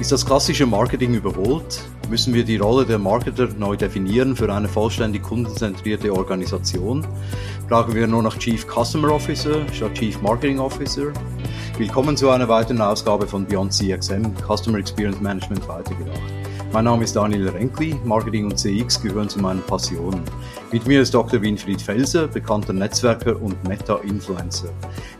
Ist das klassische Marketing überholt? Müssen wir die Rolle der Marketer neu definieren für eine vollständig kundenzentrierte Organisation? Brauchen wir nur noch Chief Customer Officer statt Chief Marketing Officer? Willkommen zu einer weiteren Ausgabe von Beyond CXM, Customer Experience Management weitergedacht. Mein Name ist Daniel Renkli, Marketing und CX gehören zu meinen Passionen. Mit mir ist Dr. Winfried Felser, bekannter Netzwerker und Meta-Influencer.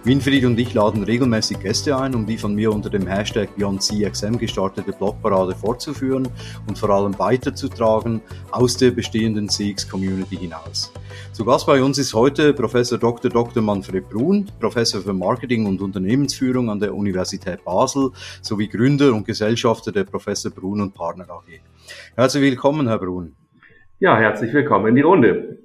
Winfried und ich laden regelmäßig Gäste ein, um die von mir unter dem Hashtag BeyondCXM gestartete Blogparade fortzuführen und vor allem weiterzutragen aus der bestehenden CX-Community hinaus. Zu Gast bei uns ist heute Professor Dr. Dr. Manfred Brun, Professor für Marketing und Unternehmensführung an der Universität Basel sowie Gründer und Gesellschafter der Professor Brun und Partner AG. Herzlich willkommen, Herr Brun. Ja, herzlich willkommen in die Runde.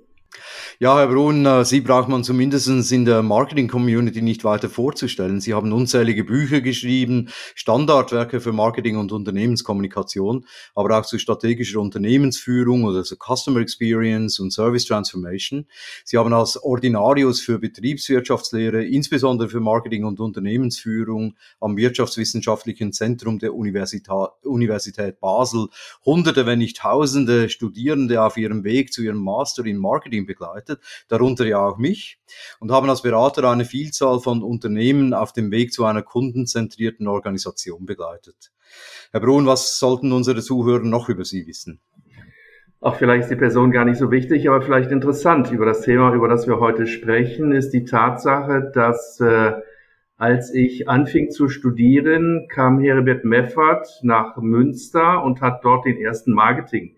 Ja, Herr Brun, äh, Sie braucht man zumindest in der Marketing-Community nicht weiter vorzustellen. Sie haben unzählige Bücher geschrieben, Standardwerke für Marketing und Unternehmenskommunikation, aber auch zu strategischer Unternehmensführung oder zu Customer Experience und Service Transformation. Sie haben als Ordinarius für Betriebswirtschaftslehre, insbesondere für Marketing und Unternehmensführung am Wirtschaftswissenschaftlichen Zentrum der Universität, Universität Basel hunderte, wenn nicht tausende Studierende auf ihrem Weg zu ihrem Master in Marketing begleitet begleitet, darunter ja auch mich, und haben als Berater eine Vielzahl von Unternehmen auf dem Weg zu einer kundenzentrierten Organisation begleitet. Herr Brun, was sollten unsere Zuhörer noch über Sie wissen? Auch vielleicht ist die Person gar nicht so wichtig, aber vielleicht interessant über das Thema, über das wir heute sprechen, ist die Tatsache, dass äh, als ich anfing zu studieren, kam Herbert Meffert nach Münster und hat dort den ersten Marketing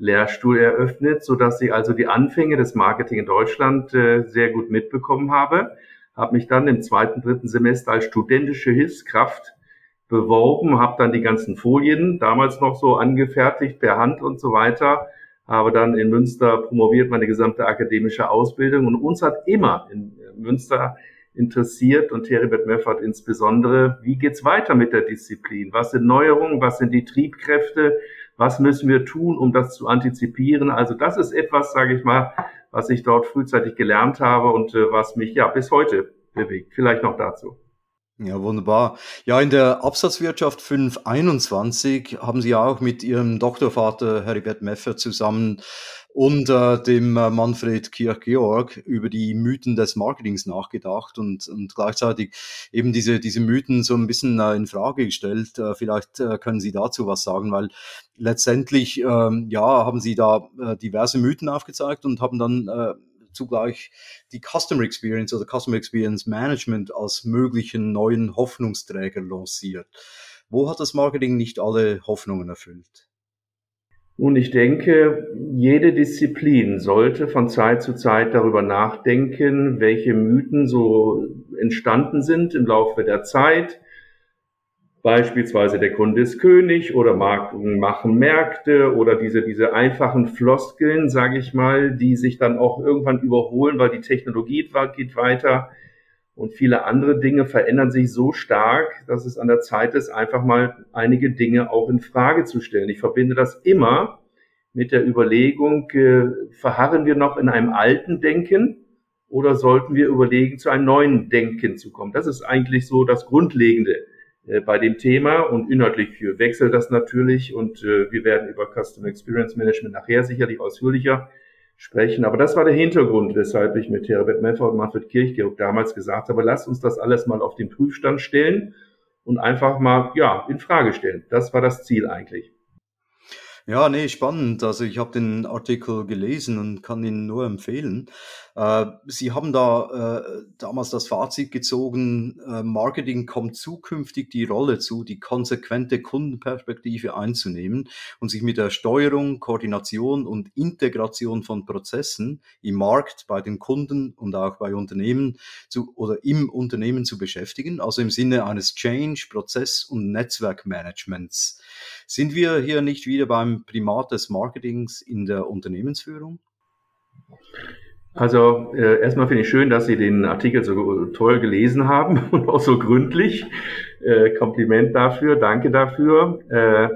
Lehrstuhl eröffnet, so dass ich also die Anfänge des Marketing in Deutschland äh, sehr gut mitbekommen habe. Habe mich dann im zweiten, dritten Semester als studentische Hilfskraft beworben, habe dann die ganzen Folien damals noch so angefertigt per Hand und so weiter, habe dann in Münster promoviert meine gesamte akademische Ausbildung und uns hat immer in Münster interessiert und Heribert Meffert insbesondere, wie geht's weiter mit der Disziplin? Was sind Neuerungen? Was sind die Triebkräfte? Was müssen wir tun, um das zu antizipieren? Also das ist etwas, sage ich mal, was ich dort frühzeitig gelernt habe und äh, was mich ja bis heute bewegt. Vielleicht noch dazu. Ja, wunderbar. Ja, in der Absatzwirtschaft 521 haben Sie ja auch mit Ihrem Doktorvater Heribert Meffer zusammen und äh, dem äh, Manfred Kirch-Georg über die Mythen des Marketings nachgedacht und, und gleichzeitig eben diese, diese Mythen so ein bisschen äh, in Frage gestellt. Äh, vielleicht äh, können Sie dazu was sagen, weil letztendlich ähm, ja haben Sie da äh, diverse Mythen aufgezeigt und haben dann äh, zugleich die Customer Experience oder Customer Experience Management als möglichen neuen Hoffnungsträger lanciert. Wo hat das Marketing nicht alle Hoffnungen erfüllt? Nun, ich denke, jede Disziplin sollte von Zeit zu Zeit darüber nachdenken, welche Mythen so entstanden sind im Laufe der Zeit. Beispielsweise der Kunde ist König oder Marken machen Märkte oder diese, diese einfachen Floskeln, sage ich mal, die sich dann auch irgendwann überholen, weil die Technologie geht weiter und viele andere Dinge verändern sich so stark, dass es an der Zeit ist, einfach mal einige Dinge auch in Frage zu stellen. Ich verbinde das immer mit der Überlegung, äh, verharren wir noch in einem alten Denken oder sollten wir überlegen, zu einem neuen Denken zu kommen? Das ist eigentlich so das Grundlegende bei dem Thema und inhaltlich wechselt das natürlich und äh, wir werden über Customer Experience Management nachher sicherlich ausführlicher sprechen. Aber das war der Hintergrund, weshalb ich mit Herbert Meffer und Manfred Kirchgeorg damals gesagt habe, lasst uns das alles mal auf den Prüfstand stellen und einfach mal, ja, in Frage stellen. Das war das Ziel eigentlich. Ja, nee, spannend. Also ich habe den Artikel gelesen und kann ihn nur empfehlen. Äh, Sie haben da äh, damals das Fazit gezogen, äh, Marketing kommt zukünftig die Rolle zu, die konsequente Kundenperspektive einzunehmen und sich mit der Steuerung, Koordination und Integration von Prozessen im Markt, bei den Kunden und auch bei Unternehmen zu, oder im Unternehmen zu beschäftigen, also im Sinne eines Change, Prozess- und Netzwerkmanagements. Sind wir hier nicht wieder beim Primat des Marketings in der Unternehmensführung? Also äh, erstmal finde ich schön, dass Sie den Artikel so toll gelesen haben und auch so gründlich. Äh, Kompliment dafür, danke dafür. Äh,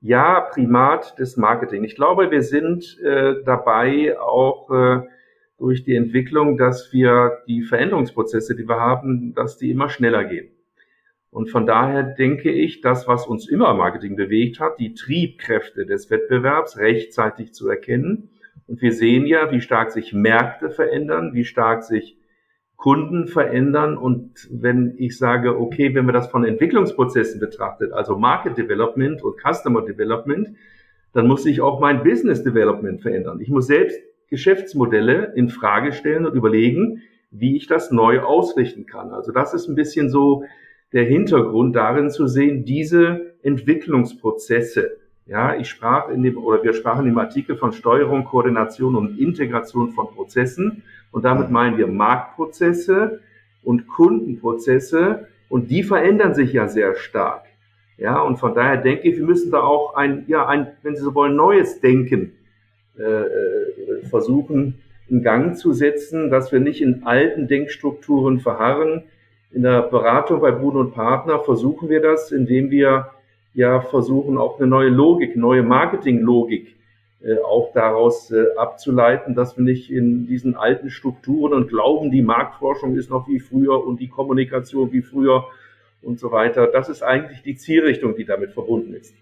ja, Primat des Marketing. Ich glaube, wir sind äh, dabei auch äh, durch die Entwicklung, dass wir die Veränderungsprozesse, die wir haben, dass die immer schneller gehen. Und von daher denke ich, das, was uns immer im Marketing bewegt hat, die Triebkräfte des Wettbewerbs rechtzeitig zu erkennen. Und wir sehen ja, wie stark sich Märkte verändern, wie stark sich Kunden verändern. Und wenn ich sage, okay, wenn man das von Entwicklungsprozessen betrachtet, also Market Development und Customer Development, dann muss sich auch mein Business Development verändern. Ich muss selbst Geschäftsmodelle in Frage stellen und überlegen, wie ich das neu ausrichten kann. Also das ist ein bisschen so der Hintergrund darin zu sehen, diese Entwicklungsprozesse. Ja, ich sprach in dem, oder wir sprachen im Artikel von Steuerung, Koordination und Integration von Prozessen. Und damit meinen wir Marktprozesse und Kundenprozesse. Und die verändern sich ja sehr stark. Ja, und von daher denke ich, wir müssen da auch ein, ja, ein, wenn Sie so wollen, neues Denken äh, äh versuchen in Gang zu setzen, dass wir nicht in alten Denkstrukturen verharren, in der Beratung bei Bruno und Partner versuchen wir das, indem wir ja versuchen, auch eine neue Logik, neue Marketinglogik äh, auch daraus äh, abzuleiten, dass wir nicht in diesen alten Strukturen und glauben, die Marktforschung ist noch wie früher und die Kommunikation wie früher und so weiter. Das ist eigentlich die Zielrichtung, die damit verbunden ist.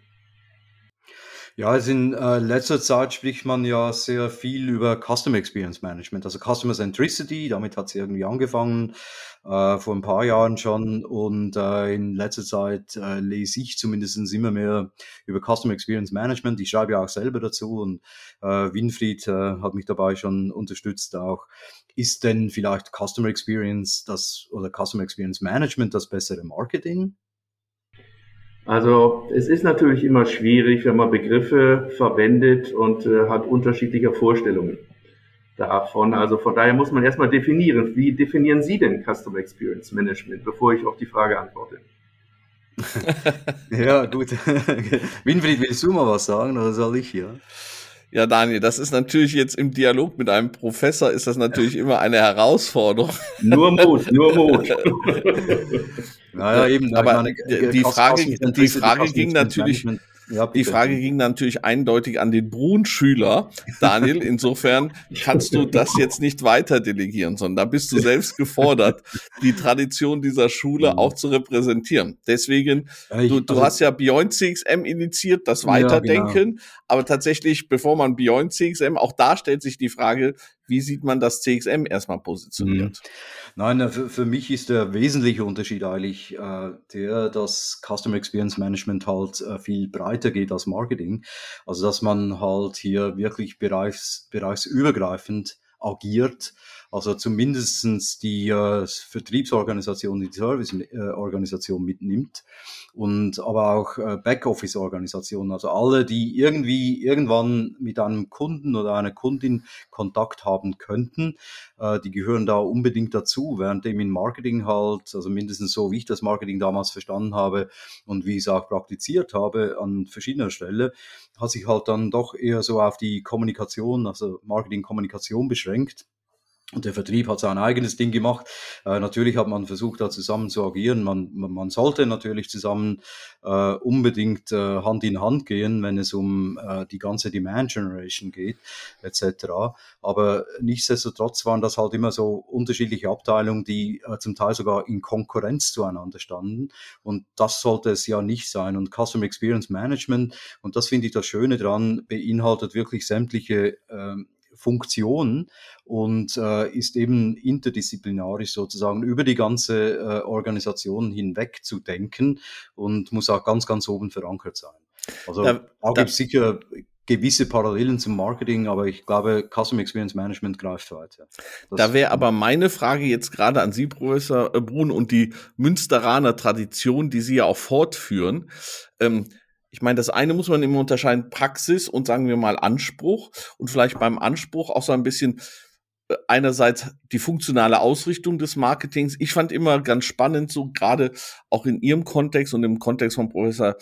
Ja, also in äh, letzter Zeit spricht man ja sehr viel über Customer Experience Management, also Customer Centricity. Damit hat es irgendwie angefangen äh, vor ein paar Jahren schon. Und äh, in letzter Zeit äh, lese ich zumindest immer mehr über Customer Experience Management. Ich schreibe ja auch selber dazu und äh, Winfried äh, hat mich dabei schon unterstützt auch. Ist denn vielleicht Customer Experience das oder Customer Experience Management das bessere Marketing? Also es ist natürlich immer schwierig, wenn man Begriffe verwendet und äh, hat unterschiedliche Vorstellungen davon. Also von daher muss man erstmal definieren. Wie definieren Sie denn Customer Experience Management, bevor ich auf die Frage antworte? ja, gut. Winfried, willst du mal was sagen oder soll ich hier? Ja, Daniel, das ist natürlich jetzt im Dialog mit einem Professor ist das natürlich immer eine Herausforderung. Nur Mut, nur Mut. naja, eben. Aber meine, die Frage, die Frage ging natürlich, ja, die Frage ging natürlich eindeutig an den Brun-Schüler, Daniel. Insofern kannst du das jetzt nicht weiter delegieren, sondern da bist du selbst gefordert, die Tradition dieser Schule auch zu repräsentieren. Deswegen, du, du also, hast ja Beyond CXM initiiert, das Weiterdenken, ja, genau. aber tatsächlich, bevor man Beyond CXM, auch da stellt sich die Frage, wie sieht man das CXM erstmal positioniert? Mhm. Nein, für, für mich ist der wesentliche Unterschied eigentlich äh, der, dass Customer Experience Management halt äh, viel breiter geht als Marketing. Also dass man halt hier wirklich bereichs, bereichsübergreifend agiert also zumindestens die äh, Vertriebsorganisation, die Serviceorganisation mitnimmt und aber auch äh, Backoffice-Organisationen, also alle, die irgendwie irgendwann mit einem Kunden oder einer Kundin Kontakt haben könnten, äh, die gehören da unbedingt dazu, während dem in Marketing halt, also mindestens so wie ich das Marketing damals verstanden habe und wie ich es auch praktiziert habe an verschiedener Stelle, hat sich halt dann doch eher so auf die Kommunikation, also Marketing-Kommunikation beschränkt. Und der Vertrieb hat sein eigenes Ding gemacht. Äh, natürlich hat man versucht, da zusammen zu agieren. Man, man sollte natürlich zusammen äh, unbedingt äh, Hand in Hand gehen, wenn es um äh, die ganze Demand Generation geht, etc. Aber nichtsdestotrotz waren das halt immer so unterschiedliche Abteilungen, die äh, zum Teil sogar in Konkurrenz zueinander standen. Und das sollte es ja nicht sein. Und Customer Experience Management, und das finde ich das Schöne dran, beinhaltet wirklich sämtliche ähm, Funktion und äh, ist eben interdisziplinarisch sozusagen über die ganze äh, Organisation hinweg zu denken und muss auch ganz, ganz oben verankert sein. Also da, da gibt es sicher gewisse Parallelen zum Marketing, aber ich glaube, Customer Experience Management greift weiter. Das da wäre aber meine Frage jetzt gerade an Sie, Professor Brun, und die Münsteraner Tradition, die Sie ja auch fortführen. Ähm, ich meine, das eine muss man immer unterscheiden, Praxis und sagen wir mal Anspruch und vielleicht beim Anspruch auch so ein bisschen äh, einerseits die funktionale Ausrichtung des Marketings. Ich fand immer ganz spannend, so gerade auch in Ihrem Kontext und im Kontext von Professor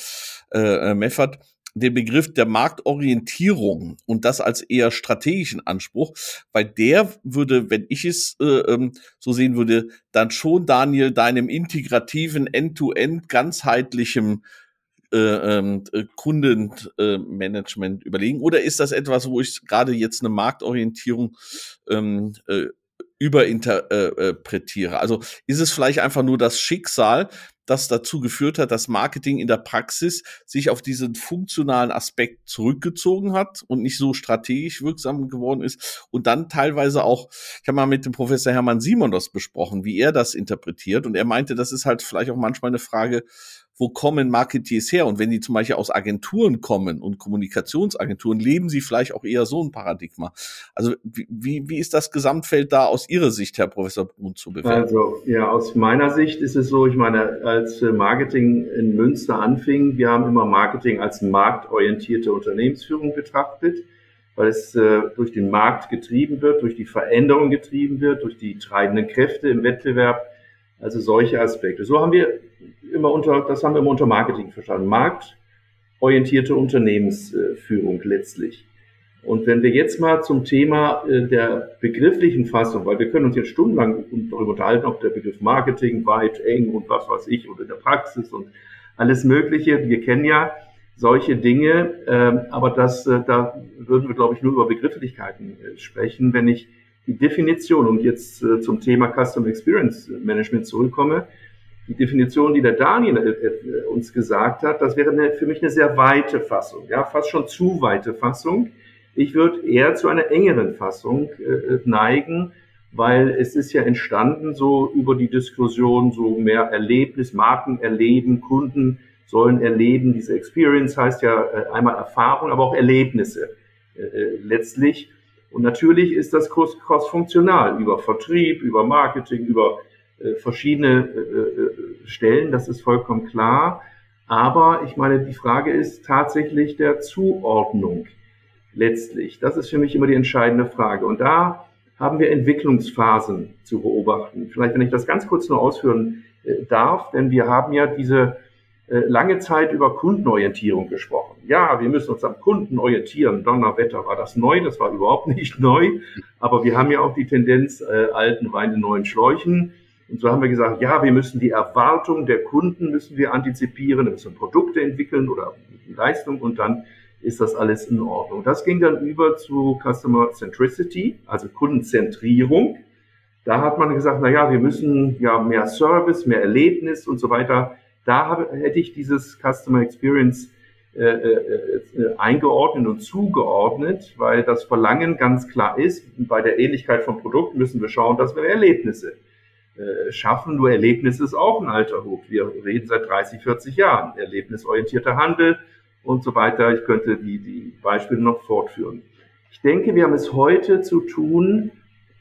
äh, äh, Meffert, den Begriff der Marktorientierung und das als eher strategischen Anspruch, weil der würde, wenn ich es äh, ähm, so sehen würde, dann schon, Daniel, deinem integrativen, end-to-end, -end, ganzheitlichem äh, ähm, äh, Kundenmanagement überlegen? Oder ist das etwas, wo ich gerade jetzt eine Marktorientierung ähm, äh, überinterpretiere. Also ist es vielleicht einfach nur das Schicksal, das dazu geführt hat, dass Marketing in der Praxis sich auf diesen funktionalen Aspekt zurückgezogen hat und nicht so strategisch wirksam geworden ist und dann teilweise auch, ich habe mal mit dem Professor Hermann Simon das besprochen, wie er das interpretiert und er meinte, das ist halt vielleicht auch manchmal eine Frage wo kommen Marketeers her? Und wenn die zum Beispiel aus Agenturen kommen und Kommunikationsagenturen, leben sie vielleicht auch eher so ein Paradigma. Also wie, wie ist das Gesamtfeld da aus Ihrer Sicht, Herr Professor Brun, zu bewerten? Also ja, aus meiner Sicht ist es so, ich meine, als Marketing in Münster anfing, wir haben immer Marketing als marktorientierte Unternehmensführung betrachtet weil es äh, durch den Markt getrieben wird, durch die Veränderung getrieben wird, durch die treibenden Kräfte im Wettbewerb, also solche Aspekte. So haben wir immer unter, das haben wir immer unter Marketing verstanden. Marktorientierte Unternehmensführung letztlich. Und wenn wir jetzt mal zum Thema äh, der begrifflichen Fassung, weil wir können uns jetzt stundenlang darüber unterhalten, ob der Begriff Marketing weit, eng und was weiß ich oder in der Praxis und alles Mögliche. Wir kennen ja solche Dinge, ähm, aber das, äh, da würden wir, glaube ich, nur über Begrifflichkeiten äh, sprechen. Wenn ich die Definition und jetzt zum Thema Customer Experience Management zurückkomme, die Definition, die der Daniel äh, äh, uns gesagt hat, das wäre für mich eine sehr weite Fassung, ja, fast schon zu weite Fassung. Ich würde eher zu einer engeren Fassung äh, neigen, weil es ist ja entstanden so über die Diskussion so mehr Erlebnis, Marken erleben, Kunden sollen erleben. Diese Experience heißt ja einmal Erfahrung, aber auch Erlebnisse letztlich. Und natürlich ist das cross-funktional über Vertrieb, über Marketing, über verschiedene äh, äh, Stellen, das ist vollkommen klar. Aber ich meine, die Frage ist tatsächlich der Zuordnung letztlich. Das ist für mich immer die entscheidende Frage. Und da haben wir Entwicklungsphasen zu beobachten. Vielleicht, wenn ich das ganz kurz nur ausführen darf, denn wir haben ja diese lange Zeit über Kundenorientierung gesprochen. Ja, wir müssen uns am Kunden orientieren. Donnerwetter war das neu, das war überhaupt nicht neu. Aber wir haben ja auch die Tendenz, äh, alten Wein in neuen Schläuchen. Und so haben wir gesagt, ja, wir müssen die Erwartung der Kunden müssen wir antizipieren, wir müssen Produkte entwickeln oder Leistung und dann ist das alles in Ordnung. Das ging dann über zu Customer Centricity, also Kundenzentrierung. Da hat man gesagt, na ja, wir müssen ja mehr Service, mehr Erlebnis und so weiter. Da habe, hätte ich dieses Customer Experience äh, äh, äh, eingeordnet und zugeordnet, weil das Verlangen ganz klar ist, bei der Ähnlichkeit von Produkten müssen wir schauen, dass wir Erlebnisse äh, schaffen. Nur Erlebnis ist auch ein alter Hut. Wir reden seit 30, 40 Jahren. Erlebnisorientierter Handel und so weiter. Ich könnte die, die Beispiele noch fortführen. Ich denke, wir haben es heute zu tun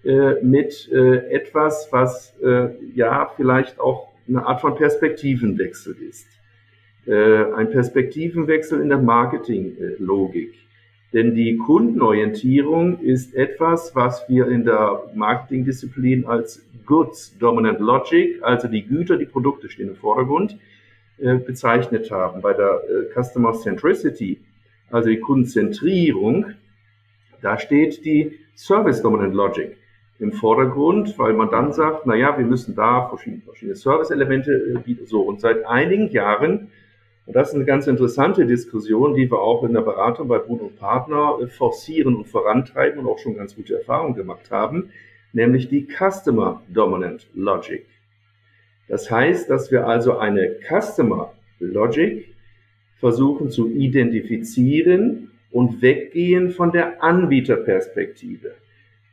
äh, mit äh, etwas, was äh, ja vielleicht auch eine Art von Perspektivenwechsel ist. Äh, ein Perspektivenwechsel in der Marketinglogik. Denn die Kundenorientierung ist etwas, was wir in der Marketingdisziplin als Goods Dominant Logic, also die Güter, die Produkte stehen im Vordergrund, äh, bezeichnet haben. Bei der äh, Customer Centricity, also die Kundenzentrierung, da steht die Service Dominant Logic im Vordergrund, weil man dann sagt, na ja, wir müssen da verschiedene, verschiedene Service-Elemente äh, bieten. So, und seit einigen Jahren und das ist eine ganz interessante Diskussion, die wir auch in der Beratung bei Bruno Partner äh, forcieren und vorantreiben und auch schon ganz gute Erfahrungen gemacht haben, nämlich die Customer Dominant Logic. Das heißt, dass wir also eine Customer Logic versuchen zu identifizieren und weggehen von der Anbieterperspektive.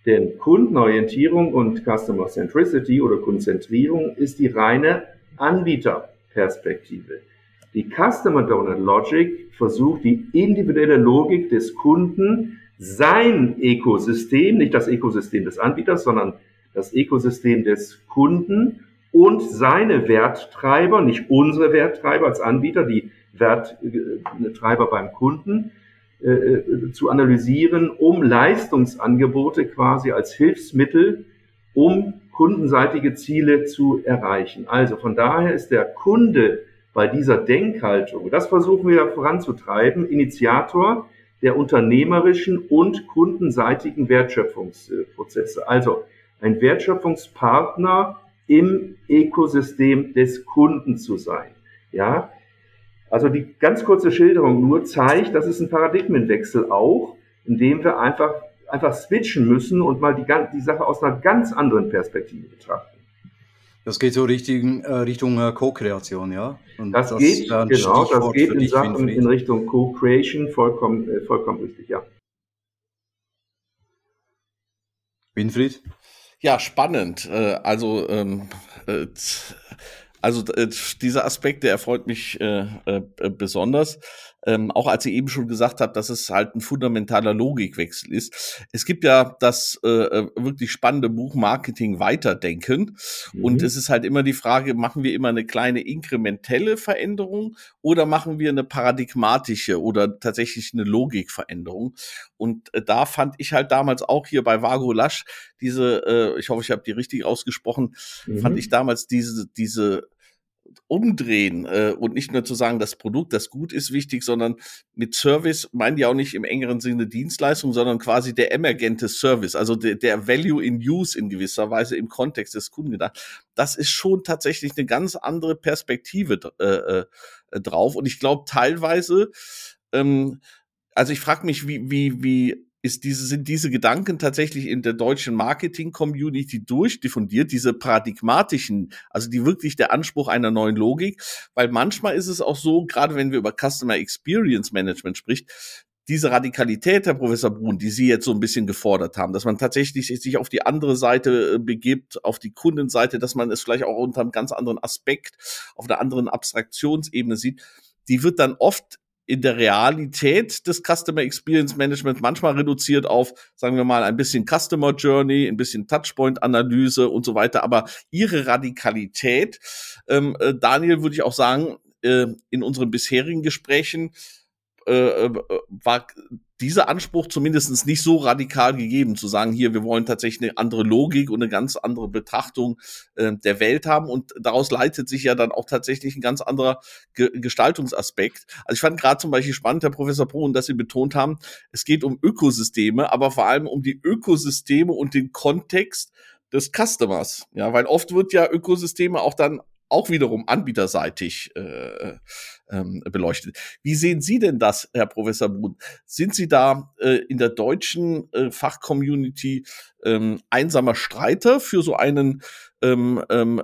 Denn Kundenorientierung und Customer Centricity oder Konzentrierung ist die reine Anbieterperspektive. Die Customer Donor Logic versucht die individuelle Logik des Kunden, sein Ökosystem, nicht das Ökosystem des Anbieters, sondern das Ökosystem des Kunden und seine Werttreiber, nicht unsere Werttreiber als Anbieter, die Werttreiber beim Kunden, äh, äh, zu analysieren, um Leistungsangebote quasi als Hilfsmittel, um kundenseitige Ziele zu erreichen. Also von daher ist der Kunde bei dieser Denkhaltung, das versuchen wir voranzutreiben, Initiator der unternehmerischen und kundenseitigen Wertschöpfungsprozesse. Also ein Wertschöpfungspartner im Ökosystem des Kunden zu sein. Ja, also die ganz kurze Schilderung nur zeigt, dass es ein Paradigmenwechsel auch, indem wir einfach einfach switchen müssen und mal die, die Sache aus einer ganz anderen Perspektive betrachten. Das geht so Richtung, äh, Richtung äh, Co-Kreation, ja? Und das, das geht, genau, das geht in, Sachen, in Richtung Co-Creation, vollkommen, äh, vollkommen richtig, ja. Winfried? Ja, spannend. Äh, also, ähm, äh, also äh, dieser Aspekt, der erfreut mich äh, äh, besonders ähm, auch als ihr eben schon gesagt habt, dass es halt ein fundamentaler Logikwechsel ist. Es gibt ja das äh, äh, wirklich spannende Buch Marketing Weiterdenken mhm. und es ist halt immer die Frage, machen wir immer eine kleine inkrementelle Veränderung oder machen wir eine paradigmatische oder tatsächlich eine Logikveränderung? Und äh, da fand ich halt damals auch hier bei Vago Lasch diese, äh, ich hoffe, ich habe die richtig ausgesprochen, mhm. fand ich damals diese, diese umdrehen äh, und nicht nur zu sagen, das Produkt, das gut ist, wichtig, sondern mit Service meinen die auch nicht im engeren Sinne Dienstleistung, sondern quasi der emergente Service, also der, der Value in Use in gewisser Weise im Kontext des Kunden gedacht. Das ist schon tatsächlich eine ganz andere Perspektive äh, äh, drauf und ich glaube teilweise, ähm, also ich frage mich, wie, wie, wie ist diese, sind diese Gedanken tatsächlich in der deutschen Marketing-Community durchdiffundiert, diese paradigmatischen, also die wirklich der Anspruch einer neuen Logik, weil manchmal ist es auch so, gerade wenn wir über Customer Experience Management spricht, diese Radikalität, Herr Professor Brun, die Sie jetzt so ein bisschen gefordert haben, dass man tatsächlich sich auf die andere Seite äh, begibt, auf die Kundenseite, dass man es vielleicht auch unter einem ganz anderen Aspekt, auf einer anderen Abstraktionsebene sieht, die wird dann oft in der Realität des Customer Experience Management manchmal reduziert auf, sagen wir mal, ein bisschen Customer Journey, ein bisschen Touchpoint Analyse und so weiter. Aber ihre Radikalität, ähm, äh, Daniel, würde ich auch sagen, äh, in unseren bisherigen Gesprächen äh, äh war dieser Anspruch zumindest nicht so radikal gegeben, zu sagen, hier, wir wollen tatsächlich eine andere Logik und eine ganz andere Betrachtung äh, der Welt haben. Und daraus leitet sich ja dann auch tatsächlich ein ganz anderer Ge Gestaltungsaspekt. Also ich fand gerade zum Beispiel spannend, Herr Professor Pohn, dass Sie betont haben, es geht um Ökosysteme, aber vor allem um die Ökosysteme und den Kontext des Customers. Ja, weil oft wird ja Ökosysteme auch dann auch wiederum anbieterseitig äh, ähm, beleuchtet. Wie sehen Sie denn das, Herr Professor Brun? Sind Sie da äh, in der deutschen äh, Fachcommunity ähm, einsamer Streiter für so einen ähm, ähm,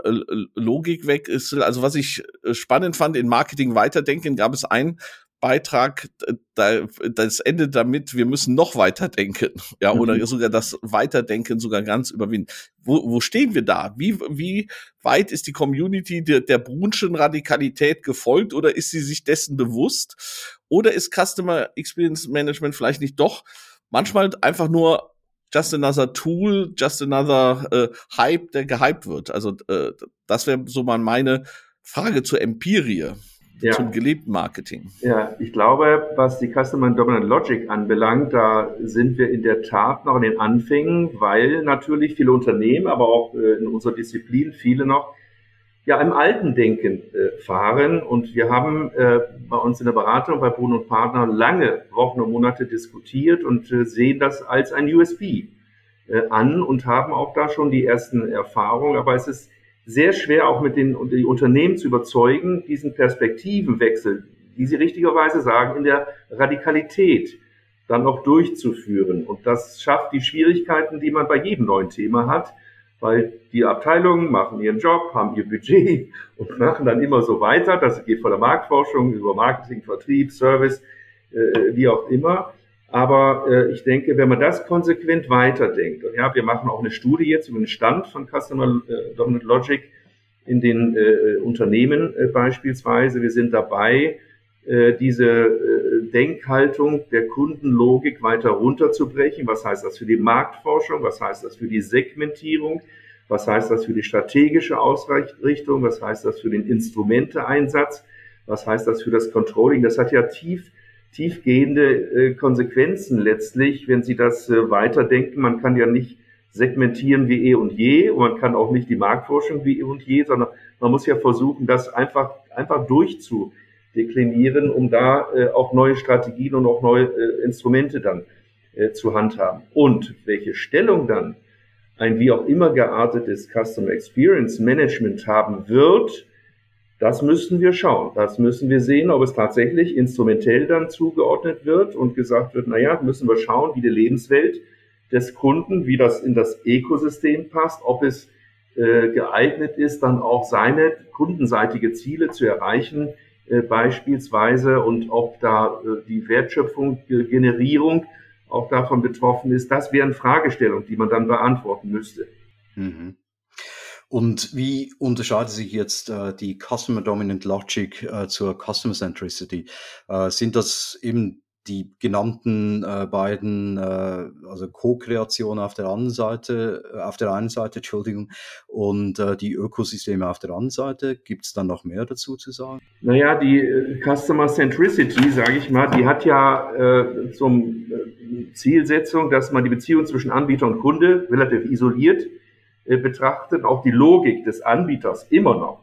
Logikwechsel? Also was ich äh, spannend fand, in Marketing weiterdenken gab es ein Beitrag, da, das endet damit, wir müssen noch weiter denken, ja, mhm. oder sogar das Weiterdenken sogar ganz überwinden. Wo, wo stehen wir da? Wie, wie weit ist die Community der, der Brunschen Radikalität gefolgt oder ist sie sich dessen bewusst? Oder ist Customer Experience Management vielleicht nicht doch manchmal einfach nur just another tool, just another äh, Hype, der gehypt wird? Also äh, das wäre so mal meine Frage zur Empirie ja. zum gelebten Marketing. Ja, ich glaube, was die Customer Dominant Logic anbelangt, da sind wir in der Tat noch in den Anfängen, weil natürlich viele Unternehmen, aber auch äh, in unserer Disziplin viele noch ja im alten Denken äh, fahren. Und wir haben äh, bei uns in der Beratung bei Bruno und Partner lange Wochen und Monate diskutiert und äh, sehen das als ein USB an und haben auch da schon die ersten Erfahrungen. Aber es ist sehr schwer auch mit den die Unternehmen zu überzeugen, diesen Perspektivenwechsel, wie Sie richtigerweise sagen, in der Radikalität dann auch durchzuführen. Und das schafft die Schwierigkeiten, die man bei jedem neuen Thema hat, weil die Abteilungen machen ihren Job, haben ihr Budget und machen dann immer so weiter. Das geht von der Marktforschung über Marketing, Vertrieb, Service, äh, wie auch immer. Aber äh, ich denke, wenn man das konsequent weiterdenkt, und ja, wir machen auch eine Studie jetzt über den Stand von Customer äh, Dominant Logic in den äh, Unternehmen äh, beispielsweise. Wir sind dabei, äh, diese äh, Denkhaltung der Kundenlogik weiter runterzubrechen. Was heißt das für die Marktforschung? Was heißt das für die Segmentierung? Was heißt das für die strategische Ausrichtung? Was heißt das für den Instrumenteeinsatz? Was heißt das für das Controlling? Das hat ja tief tiefgehende äh, Konsequenzen letztlich, wenn Sie das äh, weiterdenken. Man kann ja nicht segmentieren wie eh und je und man kann auch nicht die Marktforschung wie eh und je, sondern man muss ja versuchen, das einfach, einfach durchzudeklinieren, um da äh, auch neue Strategien und auch neue Instrumente dann zu handhaben. Und welche Stellung dann ein wie auch immer geartetes Customer Experience Management haben wird, das müssen wir schauen. Das müssen wir sehen, ob es tatsächlich instrumentell dann zugeordnet wird und gesagt wird, naja, müssen wir schauen, wie die Lebenswelt des Kunden, wie das in das Ökosystem passt, ob es äh, geeignet ist, dann auch seine kundenseitige Ziele zu erreichen, äh, beispielsweise, und ob da äh, die Wertschöpfung, Generierung auch davon betroffen ist, das wären Fragestellungen, die man dann beantworten müsste. Mhm. Und wie unterscheidet sich jetzt äh, die Customer Dominant Logic äh, zur Customer Centricity? Äh, sind das eben die genannten äh, beiden, äh, also Co-Kreation auf der anderen Seite, äh, auf der einen Seite, Entschuldigung, und die Ökosysteme auf der anderen Seite. Gibt es dann noch mehr dazu zu sagen? Naja, die Customer Centricity, sage ich mal, die hat ja zum Zielsetzung, dass man die Beziehung zwischen Anbieter und Kunde relativ isoliert betrachtet, auch die Logik des Anbieters immer noch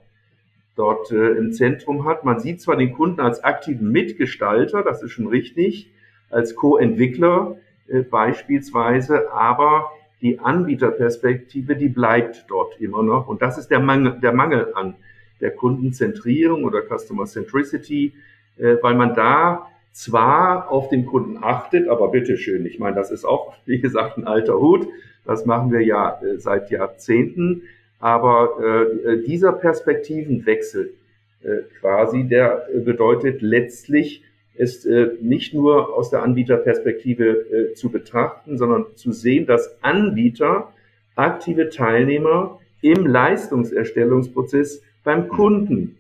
dort äh, im Zentrum hat. Man sieht zwar den Kunden als aktiven Mitgestalter, das ist schon richtig, als Co-Entwickler äh, beispielsweise, aber die Anbieterperspektive, die bleibt dort immer noch. Und das ist der Mangel, der Mangel an der Kundenzentrierung oder Customer Centricity, äh, weil man da zwar auf den Kunden achtet, aber bitteschön, ich meine, das ist auch, wie gesagt, ein alter Hut. Das machen wir ja äh, seit Jahrzehnten. Aber äh, dieser Perspektivenwechsel äh, quasi, der bedeutet letztlich, es äh, nicht nur aus der Anbieterperspektive äh, zu betrachten, sondern zu sehen, dass Anbieter aktive Teilnehmer im Leistungserstellungsprozess beim Kunden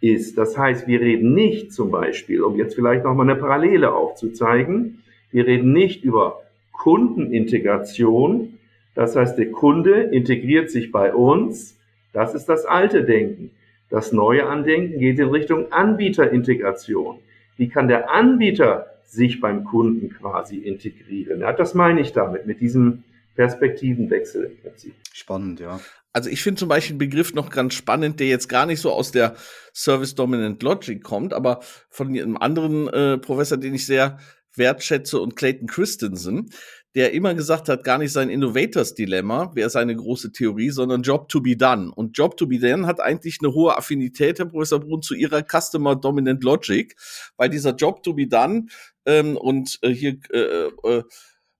ist. Das heißt, wir reden nicht zum Beispiel, um jetzt vielleicht nochmal eine Parallele aufzuzeigen, wir reden nicht über Kundenintegration, das heißt, der Kunde integriert sich bei uns. Das ist das alte Denken. Das neue Andenken geht in Richtung Anbieterintegration. Wie kann der Anbieter sich beim Kunden quasi integrieren? Ja, das meine ich damit, mit diesem Perspektivenwechsel im Prinzip. Spannend, ja. Also ich finde zum Beispiel einen Begriff noch ganz spannend, der jetzt gar nicht so aus der Service Dominant Logic kommt, aber von einem anderen äh, Professor, den ich sehr wertschätze und Clayton Christensen, der immer gesagt hat, gar nicht sein Innovators Dilemma wäre seine große Theorie, sondern Job to be done. Und Job to be done hat eigentlich eine hohe Affinität, Herr Professor Brun, zu ihrer Customer Dominant Logic, weil dieser Job to be done ähm, und äh, hier äh, äh,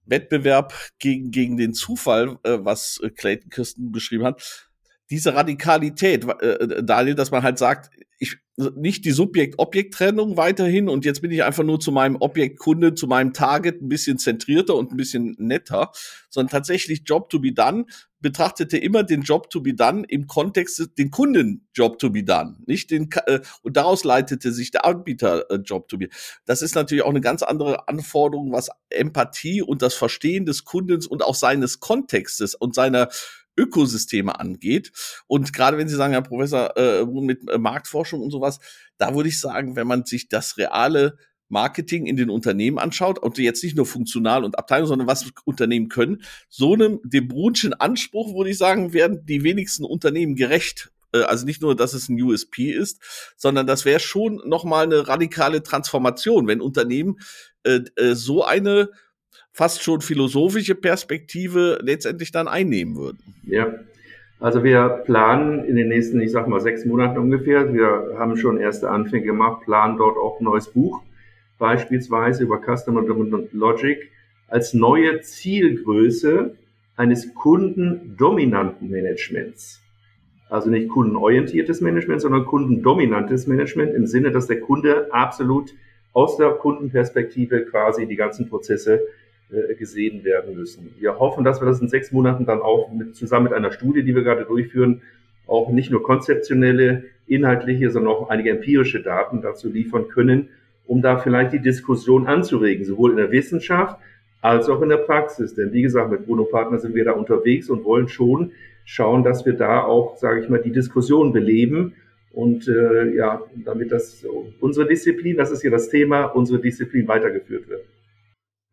Wettbewerb gegen, gegen den Zufall, äh, was Clayton Kirsten beschrieben hat, diese Radikalität, äh, Daniel, dass man halt sagt, ich nicht die Subjekt-Objekt-Trennung weiterhin und jetzt bin ich einfach nur zu meinem Objektkunde, zu meinem Target ein bisschen zentrierter und ein bisschen netter, sondern tatsächlich Job to be done betrachtete immer den Job to be done im Kontext den Kunden Job to be done, nicht den äh, und daraus leitete sich der Anbieter Job to be. Das ist natürlich auch eine ganz andere Anforderung, was Empathie und das Verstehen des Kundens und auch seines Kontextes und seiner Ökosysteme angeht. Und gerade wenn Sie sagen, Herr Professor, äh, mit äh, Marktforschung und sowas, da würde ich sagen, wenn man sich das reale Marketing in den Unternehmen anschaut, und jetzt nicht nur funktional und Abteilung, sondern was Unternehmen können, so einem dem Brunschen Anspruch, würde ich sagen, werden die wenigsten Unternehmen gerecht. Äh, also nicht nur, dass es ein USP ist, sondern das wäre schon nochmal eine radikale Transformation, wenn Unternehmen äh, so eine fast schon philosophische Perspektive letztendlich dann einnehmen würden. Ja, also wir planen in den nächsten, ich sag mal, sechs Monaten ungefähr, wir haben schon erste Anfänge gemacht, planen dort auch ein neues Buch, beispielsweise über Customer Logic, als neue Zielgröße eines kundendominanten Managements. Also nicht kundenorientiertes Management, sondern kundendominantes Management im Sinne, dass der Kunde absolut aus der Kundenperspektive quasi die ganzen Prozesse gesehen werden müssen. Wir hoffen, dass wir das in sechs Monaten dann auch mit, zusammen mit einer Studie, die wir gerade durchführen, auch nicht nur konzeptionelle, inhaltliche, sondern auch einige empirische Daten dazu liefern können, um da vielleicht die Diskussion anzuregen, sowohl in der Wissenschaft als auch in der Praxis. Denn wie gesagt, mit Bruno Partner sind wir da unterwegs und wollen schon schauen, dass wir da auch, sage ich mal, die Diskussion beleben und äh, ja, damit das unsere Disziplin, das ist ja das Thema, unsere Disziplin weitergeführt wird.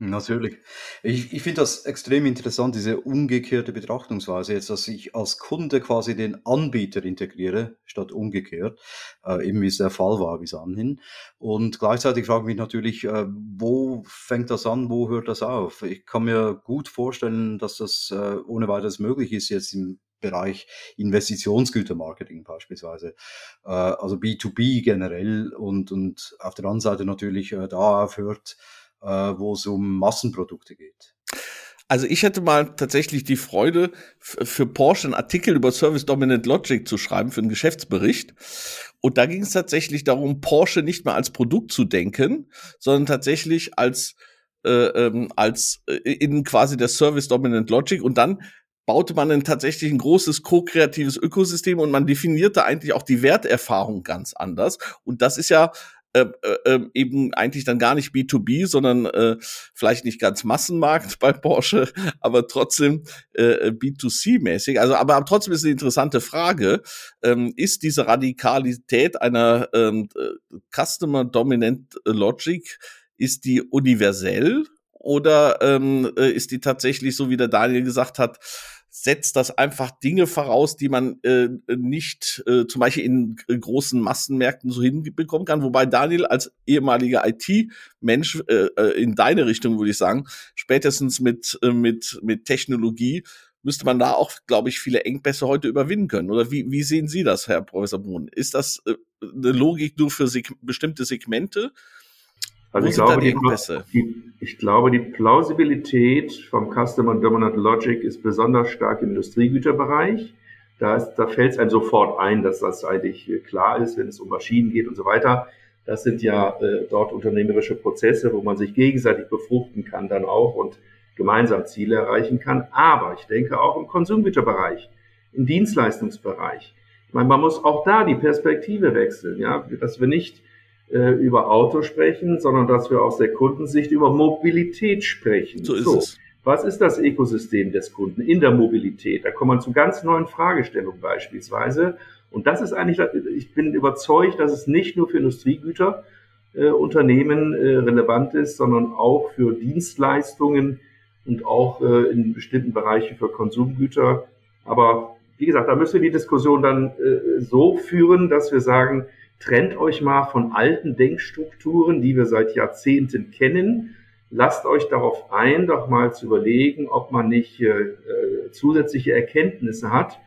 Natürlich. Ich, ich finde das extrem interessant, diese umgekehrte Betrachtungsweise, jetzt, dass ich als Kunde quasi den Anbieter integriere, statt umgekehrt, äh, eben wie es der Fall war bis anhin. Und gleichzeitig frage ich mich natürlich, äh, wo fängt das an, wo hört das auf? Ich kann mir gut vorstellen, dass das äh, ohne weiteres möglich ist, jetzt im Bereich Investitionsgütermarketing beispielsweise, äh, also B2B generell und, und auf der anderen Seite natürlich äh, da aufhört, äh, wo es um Massenprodukte geht. Also ich hätte mal tatsächlich die Freude, für Porsche einen Artikel über Service Dominant Logic zu schreiben, für einen Geschäftsbericht. Und da ging es tatsächlich darum, Porsche nicht mehr als Produkt zu denken, sondern tatsächlich als, äh, ähm, als äh, in quasi der Service Dominant Logic. Und dann baute man dann tatsächlich ein großes ko-kreatives Ökosystem und man definierte eigentlich auch die Werterfahrung ganz anders. Und das ist ja äh, äh, ähm, eben eigentlich dann gar nicht B2B, sondern äh, vielleicht nicht ganz Massenmarkt bei Porsche, aber trotzdem äh, B2C-mäßig. Also, aber trotzdem ist eine interessante Frage. Ähm, ist diese Radikalität einer ähm, äh, Customer Dominant Logic, ist die universell oder ähm, äh, ist die tatsächlich, so wie der Daniel gesagt hat, setzt das einfach Dinge voraus, die man äh, nicht äh, zum Beispiel in äh, großen Massenmärkten so hinbekommen kann. Wobei Daniel als ehemaliger IT-Mensch äh, äh, in deine Richtung würde ich sagen, spätestens mit äh, mit mit Technologie müsste man da auch, glaube ich, viele Engpässe heute überwinden können. Oder wie, wie sehen Sie das, Herr Professor Brun? Ist das äh, eine Logik nur für seg bestimmte Segmente? Also ich glaube, die, die, ich glaube, die Plausibilität vom Customer Dominant Logic ist besonders stark im Industriegüterbereich. Da, ist, da fällt es einem sofort ein, dass das eigentlich klar ist, wenn es um Maschinen geht und so weiter. Das sind ja äh, dort unternehmerische Prozesse, wo man sich gegenseitig befruchten kann dann auch und gemeinsam Ziele erreichen kann. Aber ich denke auch im Konsumgüterbereich, im Dienstleistungsbereich. Ich meine, man muss auch da die Perspektive wechseln, ja, dass wir nicht äh, über Auto sprechen, sondern dass wir aus der Kundensicht über Mobilität sprechen. So ist so. es. Was ist das Ökosystem des Kunden in der Mobilität? Da kommt man zu ganz neuen Fragestellungen beispielsweise. Und das ist eigentlich, ich bin überzeugt, dass es nicht nur für Industriegüter äh, Unternehmen äh, relevant ist, sondern auch für Dienstleistungen und auch äh, in bestimmten Bereichen für Konsumgüter. Aber wie gesagt, da müssen wir die Diskussion dann äh, so führen, dass wir sagen, Trennt euch mal von alten Denkstrukturen, die wir seit Jahrzehnten kennen. Lasst euch darauf ein, doch mal zu überlegen, ob man nicht äh, äh, zusätzliche Erkenntnisse hat,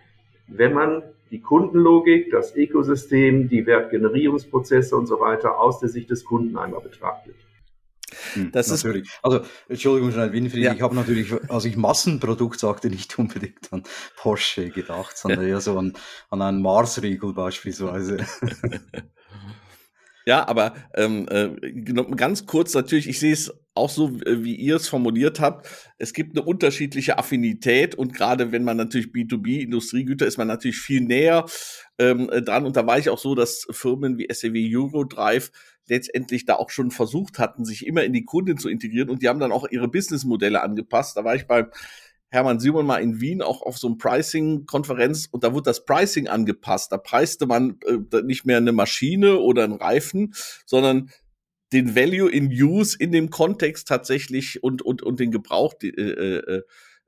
wenn man die Kundenlogik, das Ökosystem, die Wertgenerierungsprozesse und so weiter aus der Sicht des Kunden einmal betrachtet. Hm, das natürlich. Ist, also, Entschuldigung, Winfried, ja. ich habe natürlich, als ich Massenprodukt sagte, nicht unbedingt an Porsche gedacht, sondern eher so an, an einen Mars-Riegel beispielsweise. Ja, aber ähm, äh, ganz kurz natürlich, ich sehe es auch so, wie ihr es formuliert habt. Es gibt eine unterschiedliche Affinität und gerade wenn man natürlich B2B Industriegüter ist man natürlich viel näher ähm, dran. Und da war ich auch so, dass Firmen wie SAW Eurodrive letztendlich da auch schon versucht hatten, sich immer in die Kunden zu integrieren und die haben dann auch ihre Businessmodelle angepasst. Da war ich beim Hermann Simon mal in Wien auch auf so einem Pricing-Konferenz und da wurde das Pricing angepasst. Da preiste man äh, nicht mehr eine Maschine oder einen Reifen, sondern den Value in Use in dem Kontext tatsächlich und, und, und den Gebrauch äh, äh,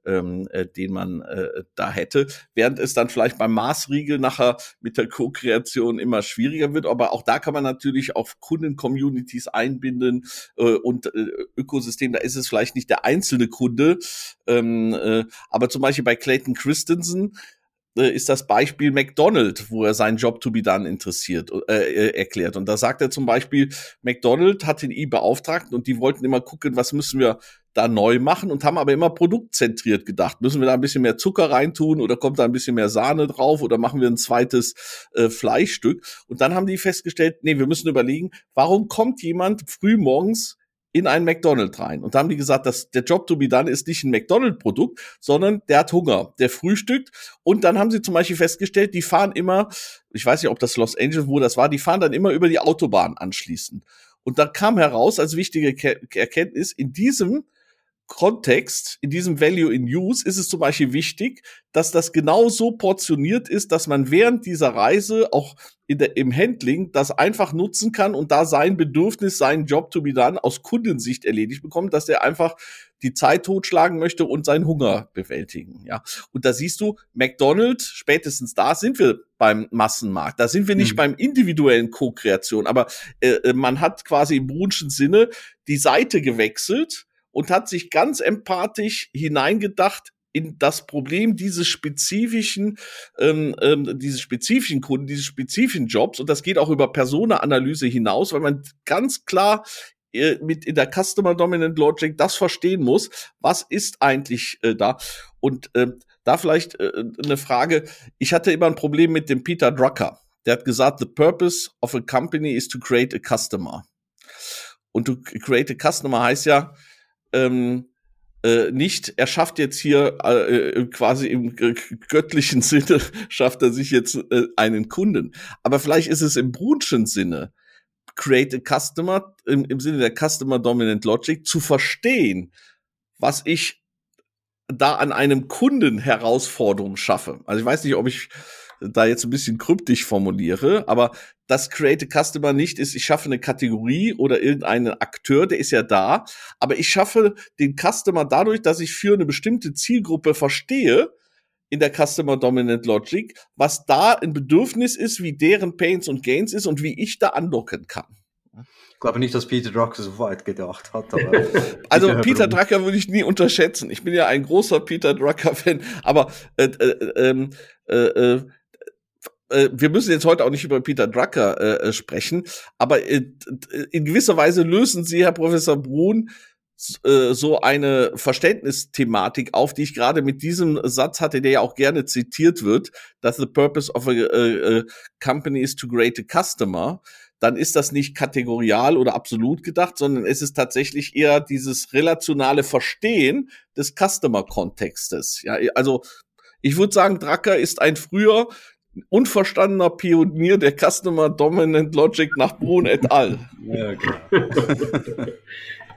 ähm, äh, den man äh, da hätte. Während es dann vielleicht beim Maßriegel nachher mit der Co-Kreation immer schwieriger wird. Aber auch da kann man natürlich auch Kunden-Communities einbinden äh, und äh, Ökosystem. Da ist es vielleicht nicht der einzelne Kunde. Ähm, äh, aber zum Beispiel bei Clayton Christensen äh, ist das Beispiel McDonald, wo er seinen Job to be done interessiert, äh, äh, erklärt. Und da sagt er zum Beispiel, McDonald hat den I beauftragt und die wollten immer gucken, was müssen wir da neu machen und haben aber immer produktzentriert gedacht. Müssen wir da ein bisschen mehr Zucker reintun oder kommt da ein bisschen mehr Sahne drauf oder machen wir ein zweites äh, Fleischstück? Und dann haben die festgestellt, nee, wir müssen überlegen, warum kommt jemand früh morgens in ein McDonald's rein. Und da haben die gesagt, dass der Job to be done ist nicht ein McDonald's-Produkt, sondern der hat Hunger, der frühstückt. Und dann haben sie zum Beispiel festgestellt, die fahren immer, ich weiß nicht, ob das Los Angeles, wo das war, die fahren dann immer über die Autobahn anschließend. Und da kam heraus als wichtige Erkenntnis, in diesem Kontext, in diesem Value in Use ist es zum Beispiel wichtig, dass das genau so portioniert ist, dass man während dieser Reise auch in der, im Handling das einfach nutzen kann und da sein Bedürfnis, seinen Job to be done aus Kundensicht erledigt bekommt, dass er einfach die Zeit totschlagen möchte und seinen Hunger bewältigen. Ja, und da siehst du, McDonald's, spätestens da sind wir beim Massenmarkt. Da sind wir nicht mhm. beim individuellen Co-Kreation, aber äh, äh man hat quasi im Brunschen Sinne die Seite gewechselt und hat sich ganz empathisch hineingedacht in das Problem dieses spezifischen, ähm, ähm, dieses spezifischen Kunden, dieses spezifischen Jobs. Und das geht auch über Persona-Analyse hinaus, weil man ganz klar äh, mit in der Customer Dominant Logic das verstehen muss, was ist eigentlich äh, da? Und äh, da vielleicht äh, eine Frage. Ich hatte immer ein Problem mit dem Peter Drucker. Der hat gesagt, the purpose of a company is to create a customer. Und to create a customer heißt ja, ähm, äh, nicht, er schafft jetzt hier äh, äh quasi im göttlichen Sinne, schafft er sich jetzt äh, einen Kunden. Aber vielleicht ist es im Brunschen Sinne, create a customer, im, im Sinne der Customer Dominant Logic, zu verstehen, was ich da an einem Kunden Herausforderung schaffe. Also ich weiß nicht, ob ich da jetzt ein bisschen kryptisch formuliere, aber das Create a Customer nicht ist, ich schaffe eine Kategorie oder irgendeinen Akteur, der ist ja da, aber ich schaffe den Customer dadurch, dass ich für eine bestimmte Zielgruppe verstehe, in der Customer Dominant Logic, was da ein Bedürfnis ist, wie deren Pains und Gains ist und wie ich da andocken kann. Ich glaube nicht, dass Peter Drucker so weit gedacht hat. also Peter Drucker würde ich nie unterschätzen. Ich bin ja ein großer Peter Drucker-Fan, aber äh, äh, ähm, äh, äh, äh, wir müssen jetzt heute auch nicht über Peter Drucker äh, äh sprechen, aber äh, in gewisser Weise lösen Sie, Herr Professor Brun, äh, so eine Verständnisthematik auf, die ich gerade mit diesem Satz hatte, der ja auch gerne zitiert wird, dass the purpose of a, a, a company is to create a customer, dann ist das nicht kategorial oder absolut gedacht, sondern es ist tatsächlich eher dieses relationale Verstehen des Customer-Kontextes. Ja, also ich würde sagen, Drucker ist ein früher unverstandener Pionier der Customer Dominant Logic nach Brun et al. Ja, okay.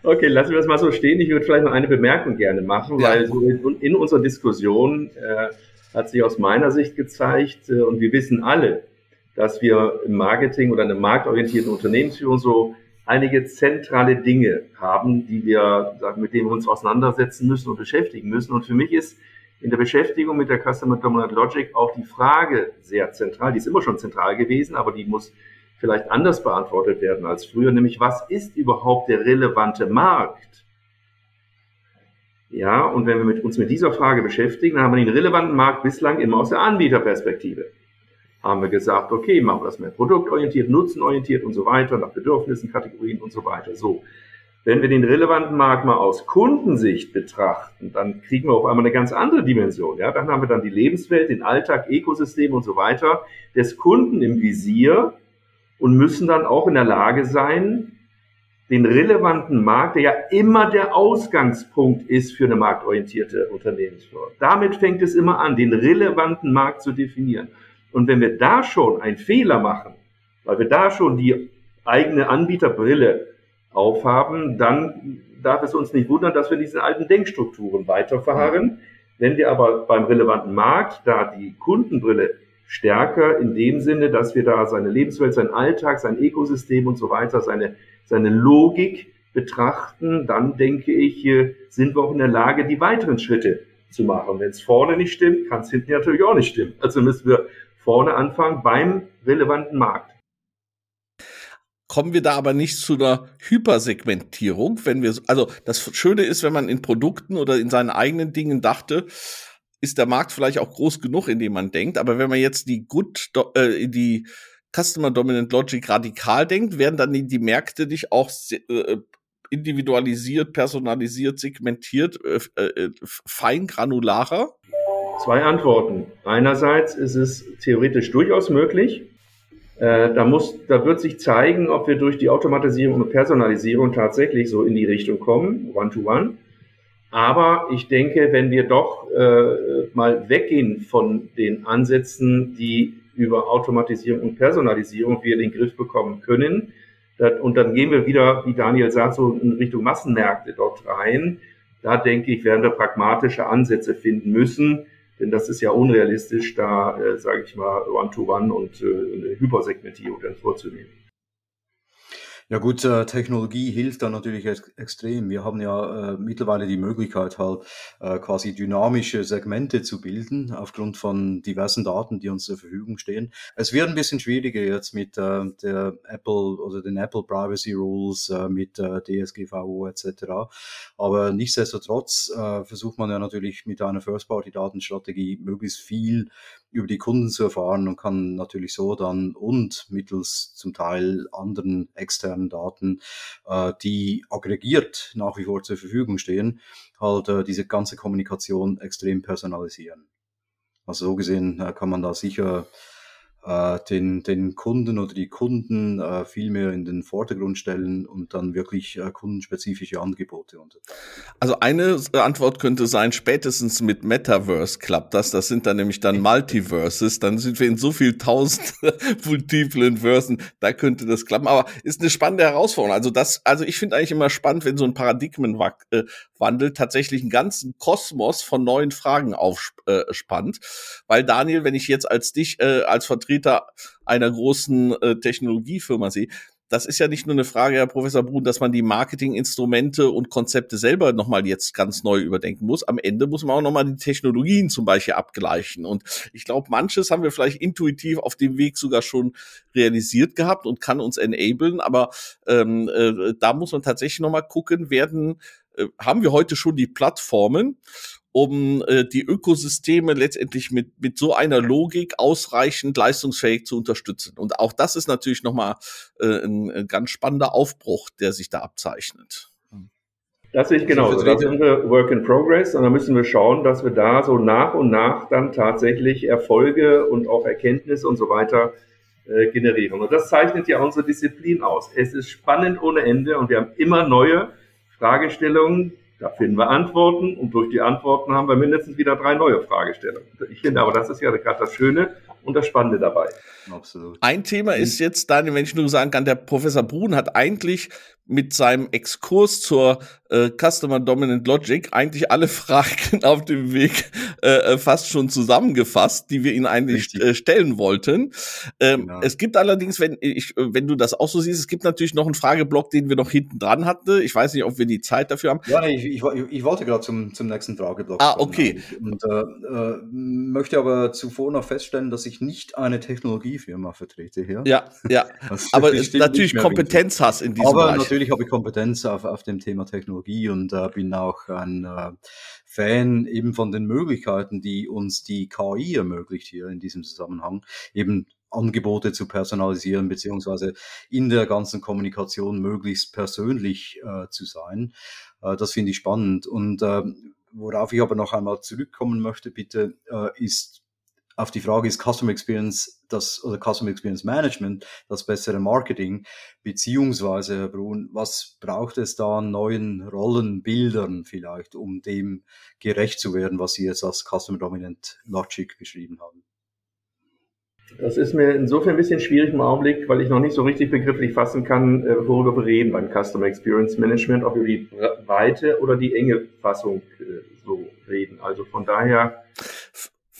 okay, lassen wir das mal so stehen. Ich würde vielleicht noch eine Bemerkung gerne machen, ja. weil so in, unserer Diskussion äh, hat sich aus meiner Sicht gezeigt, äh, und wir wissen alle, dass wir im Marketing oder in einer marktorientierten Unternehmensführung so einige zentrale Dinge haben, die wir, mit denen wir uns auseinandersetzen müssen und beschäftigen müssen. Und für mich ist in der Beschäftigung mit der Customer Dominant Logic auch die Frage sehr zentral. Die ist immer schon zentral gewesen, aber die muss vielleicht anders beantwortet werden als früher, nämlich was ist überhaupt der relevante Markt? Ja, und wenn wir mit, uns mit dieser Frage beschäftigen, dann haben wir den relevanten Markt bislang immer aus der Anbieterperspektive. Haben wir gesagt, okay, machen wir das mehr produktorientiert, nutzenorientiert und so weiter, nach Bedürfnissen, Kategorien und so weiter. So. Wenn wir den relevanten Markt mal aus Kundensicht betrachten, dann kriegen wir auf einmal eine ganz andere Dimension. Ja, dann haben wir dann die Lebenswelt, den Alltag, Ökosystem und so weiter des Kunden im Visier und müssen dann auch in der Lage sein, den relevanten Markt, der ja immer der Ausgangspunkt ist für eine marktorientierte Unternehmensführung. Damit fängt es immer an, den relevanten Markt zu definieren. Und wenn wir da schon einen Fehler machen, weil wir da schon die eigene Anbieterbrille aufhaben, dann darf es uns nicht wundern, dass wir in diesen alten Denkstrukturen weiterfahren. Wenn wir aber beim relevanten Markt da die Kundenbrille stärker in dem Sinne, dass wir da seine Lebenswelt, seinen Alltag, sein Ökosystem und so weiter, seine, seine Logik betrachten, dann denke ich, sind wir auch in der Lage, die weiteren Schritte zu machen. Wenn es vorne nicht stimmt, kann es hinten natürlich auch nicht stimmen. Also müssen wir vorne anfangen beim relevanten Markt kommen wir da aber nicht zu einer Hypersegmentierung, wenn wir, also das Schöne ist, wenn man in Produkten oder in seinen eigenen Dingen dachte, ist der Markt vielleicht auch groß genug, in dem man denkt, aber wenn man jetzt die Good, äh, die Customer Dominant Logic radikal denkt, werden dann die, Märkte nicht auch äh, individualisiert, personalisiert, segmentiert, äh, äh, fein granularer? Zwei Antworten. Einerseits ist es theoretisch durchaus möglich, äh, da, muss, da wird sich zeigen, ob wir durch die Automatisierung und Personalisierung tatsächlich so in die Richtung kommen, One-to-One. -one. Aber ich denke, wenn wir doch äh, mal weggehen von den Ansätzen, die über Automatisierung und Personalisierung wir den Griff bekommen können, das, und dann gehen wir wieder, wie Daniel sagt, so in Richtung Massenmärkte dort rein, da denke ich, werden wir pragmatische Ansätze finden müssen, denn das ist ja unrealistisch, da, äh, sage ich mal, One-to-One -one und äh, eine Hypersegmentierung dann vorzunehmen. Ja gut, äh, Technologie hilft da natürlich ex extrem. Wir haben ja äh, mittlerweile die Möglichkeit halt äh, quasi dynamische Segmente zu bilden aufgrund von diversen Daten, die uns zur Verfügung stehen. Es wird ein bisschen schwieriger jetzt mit äh, der Apple oder den Apple Privacy Rules, äh, mit äh, DSGVO etc. Aber nichtsdestotrotz äh, versucht man ja natürlich mit einer First-Party-Datenstrategie möglichst viel über die Kunden zu erfahren und kann natürlich so dann und mittels zum Teil anderen externen Daten, äh, die aggregiert nach wie vor zur Verfügung stehen, halt äh, diese ganze Kommunikation extrem personalisieren. Also so gesehen äh, kann man da sicher äh, den, den Kunden oder die Kunden äh, viel mehr in den Vordergrund stellen und dann wirklich äh, kundenspezifische Angebote unterteilen. Also eine Antwort könnte sein, spätestens mit Metaverse klappt das. Das sind dann nämlich dann Multiverses. Dann sind wir in so viel tausend multiplen Versen. Da könnte das klappen. Aber ist eine spannende Herausforderung. Also das, also ich finde eigentlich immer spannend, wenn so ein Paradigmenwandel äh, tatsächlich einen ganzen Kosmos von neuen Fragen aufspannt. Weil Daniel, wenn ich jetzt als dich äh, als Vertreter Vertreter einer großen äh, Technologiefirma sehe, das ist ja nicht nur eine Frage, Herr Professor Brun, dass man die Marketinginstrumente und Konzepte selber nochmal jetzt ganz neu überdenken muss. Am Ende muss man auch nochmal die Technologien zum Beispiel abgleichen. Und ich glaube, manches haben wir vielleicht intuitiv auf dem Weg sogar schon realisiert gehabt und kann uns enablen. Aber ähm, äh, da muss man tatsächlich nochmal gucken, werden, äh, haben wir heute schon die Plattformen um äh, die Ökosysteme letztendlich mit, mit so einer Logik ausreichend leistungsfähig zu unterstützen. Und auch das ist natürlich nochmal äh, ein, ein ganz spannender Aufbruch, der sich da abzeichnet. Das sehe ich genauso. Da sind wir Work in Progress und da müssen wir schauen, dass wir da so nach und nach dann tatsächlich Erfolge und auch Erkenntnisse und so weiter äh, generieren. Und das zeichnet ja unsere Disziplin aus. Es ist spannend ohne Ende und wir haben immer neue Fragestellungen, da finden wir Antworten und durch die Antworten haben wir mindestens wieder drei neue Fragestellungen. Ich finde aber, das ist ja gerade das Schöne und das Spannende dabei. Absolut. Ein Thema ist jetzt, Daniel, wenn ich nur sagen kann, der Professor Brun hat eigentlich mit seinem Exkurs zur äh, Customer Dominant Logic eigentlich alle Fragen auf dem Weg äh, äh, fast schon zusammengefasst, die wir ihn eigentlich äh, stellen wollten. Ähm, genau. Es gibt allerdings, wenn ich, wenn du das auch so siehst, es gibt natürlich noch einen Frageblock, den wir noch hinten dran hatten. Ich weiß nicht, ob wir die Zeit dafür haben. Ja, ich, ich, ich wollte gerade zum, zum nächsten Frageblock. Ah, okay. Und äh, äh, möchte aber zuvor noch feststellen, dass ich nicht eine Technologiefirma vertrete hier. Ja, ja. aber natürlich Kompetenz hast in diesem aber Bereich natürlich habe ich Kompetenz auf, auf dem Thema Technologie und äh, bin auch ein äh, Fan eben von den Möglichkeiten, die uns die KI ermöglicht hier in diesem Zusammenhang, eben Angebote zu personalisieren, beziehungsweise in der ganzen Kommunikation möglichst persönlich äh, zu sein. Äh, das finde ich spannend. Und äh, worauf ich aber noch einmal zurückkommen möchte, bitte, äh, ist auf die Frage, ist Customer Experience das oder Customer Experience Management das bessere Marketing? Beziehungsweise, Herr Brun, was braucht es da an neuen Rollenbildern vielleicht, um dem gerecht zu werden, was Sie jetzt als Customer Dominant Logic beschrieben haben? Das ist mir insofern ein bisschen schwierig im Augenblick, weil ich noch nicht so richtig begrifflich fassen kann, äh, worüber wir reden beim Customer Experience Management, ob wir die weite oder die enge Fassung äh, so reden. Also von daher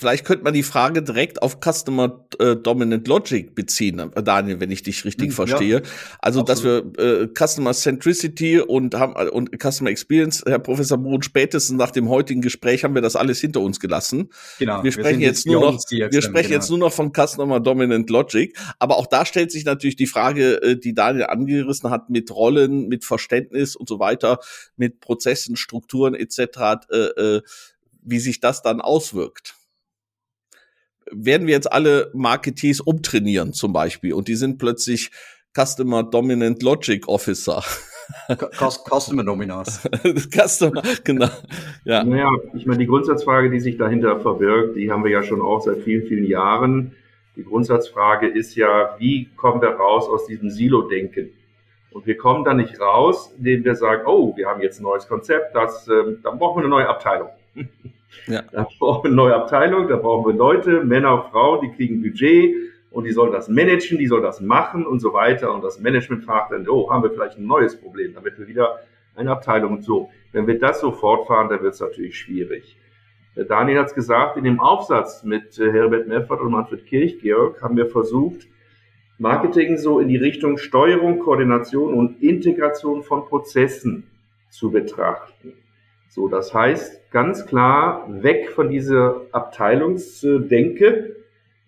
Vielleicht könnte man die Frage direkt auf Customer äh, Dominant Logic beziehen, Daniel, wenn ich dich richtig hm, verstehe. Ja, also, absolut. dass wir äh, Customer Centricity und haben und Customer Experience, Herr Professor Brun, spätestens nach dem heutigen Gespräch haben wir das alles hinter uns gelassen. Genau. Wir sprechen wir jetzt nur noch, wir sprechen genau. jetzt nur noch von Customer Dominant Logic. Aber auch da stellt sich natürlich die Frage, äh, die Daniel angerissen hat, mit Rollen, mit Verständnis und so weiter, mit Prozessen, Strukturen etc., äh, äh, wie sich das dann auswirkt werden wir jetzt alle Marketeers umtrainieren zum Beispiel und die sind plötzlich Customer Dominant Logic Officer. Customer Dominance. Customer, genau. Ja. Naja, ich meine, die Grundsatzfrage, die sich dahinter verbirgt, die haben wir ja schon auch seit vielen, vielen Jahren. Die Grundsatzfrage ist ja, wie kommen wir raus aus diesem Silo-Denken? Und wir kommen da nicht raus, indem wir sagen, oh, wir haben jetzt ein neues Konzept, das, äh, dann brauchen wir eine neue Abteilung. Ja. Da brauchen wir eine neue Abteilung, da brauchen wir Leute, Männer, Frauen, die kriegen Budget und die sollen das managen, die sollen das machen und so weiter. Und das Management fragt dann, oh, haben wir vielleicht ein neues Problem, damit wir wieder eine Abteilung und so. Wenn wir das so fortfahren, dann wird es natürlich schwierig. Daniel hat es gesagt, in dem Aufsatz mit äh, Herbert Meffert und Manfred Kirchgeorg haben wir versucht, Marketing so in die Richtung Steuerung, Koordination und Integration von Prozessen zu betrachten. So, das heißt ganz klar weg von dieser Abteilungsdenke,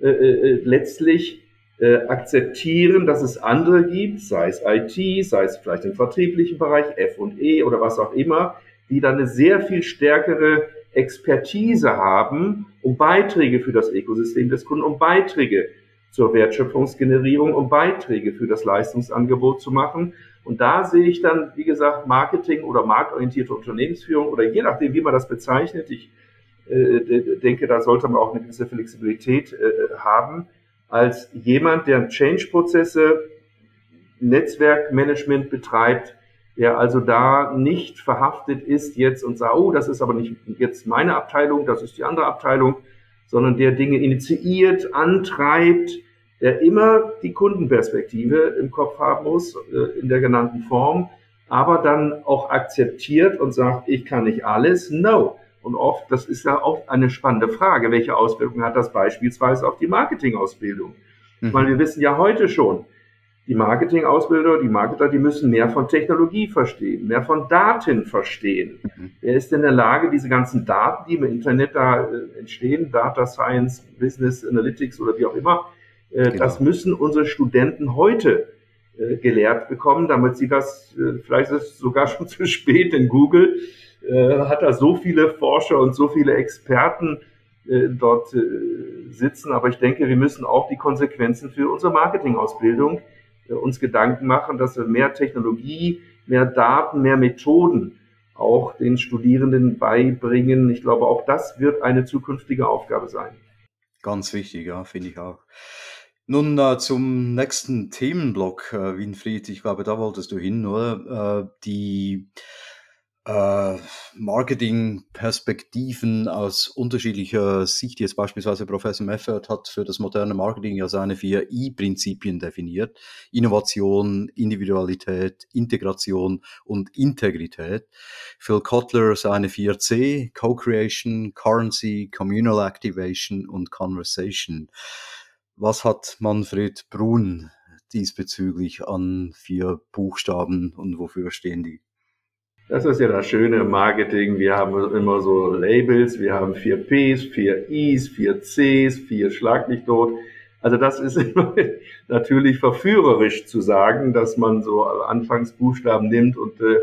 äh, äh, letztlich äh, akzeptieren, dass es andere gibt, sei es IT, sei es vielleicht im vertrieblichen Bereich, F und E oder was auch immer, die dann eine sehr viel stärkere Expertise haben, um Beiträge für das Ökosystem des Kunden, um Beiträge zur Wertschöpfungsgenerierung, um Beiträge für das Leistungsangebot zu machen. Und da sehe ich dann, wie gesagt, Marketing oder marktorientierte Unternehmensführung oder je nachdem, wie man das bezeichnet. Ich äh, denke, da sollte man auch eine gewisse Flexibilität äh, haben, als jemand, der Change-Prozesse, Netzwerkmanagement betreibt, der also da nicht verhaftet ist jetzt und sagt, oh, das ist aber nicht jetzt meine Abteilung, das ist die andere Abteilung, sondern der Dinge initiiert, antreibt, der immer die Kundenperspektive im Kopf haben muss, äh, in der genannten Form, aber dann auch akzeptiert und sagt, ich kann nicht alles. No. Und oft, das ist ja auch eine spannende Frage, welche Auswirkungen hat das beispielsweise auf die Marketingausbildung? Mhm. Weil wir wissen ja heute schon, die Marketingausbilder, die Marketer, die müssen mehr von Technologie verstehen, mehr von Daten verstehen. Mhm. Wer ist denn in der Lage, diese ganzen Daten, die im Internet da äh, entstehen, Data Science, Business Analytics oder wie auch immer, genau. das müssen unsere Studenten heute äh, gelehrt bekommen, damit sie das, äh, vielleicht ist es sogar schon zu spät, denn Google äh, hat da so viele Forscher und so viele Experten äh, dort sitzen, aber ich denke, wir müssen auch die Konsequenzen für unsere Marketingausbildung uns Gedanken machen, dass wir mehr Technologie, mehr Daten, mehr Methoden auch den Studierenden beibringen. Ich glaube, auch das wird eine zukünftige Aufgabe sein. Ganz wichtig, ja, finde ich auch. Nun äh, zum nächsten Themenblock, äh, Winfried. Ich glaube, da wolltest du hin, oder? Äh, die äh, Marketing-Perspektiven aus unterschiedlicher Sicht. Jetzt beispielsweise Professor Meffert hat für das moderne Marketing ja seine vier I-Prinzipien definiert. Innovation, Individualität, Integration und Integrität. Phil Kotler seine vier C, Co-Creation, Currency, Communal Activation und Conversation. Was hat Manfred Brun diesbezüglich an vier Buchstaben und wofür stehen die? Das ist ja das Schöne im Marketing. Wir haben immer so Labels. Wir haben vier Ps, vier Is, vier Cs, vier Schlag mich tot. Also das ist natürlich verführerisch zu sagen, dass man so Anfangsbuchstaben nimmt und äh,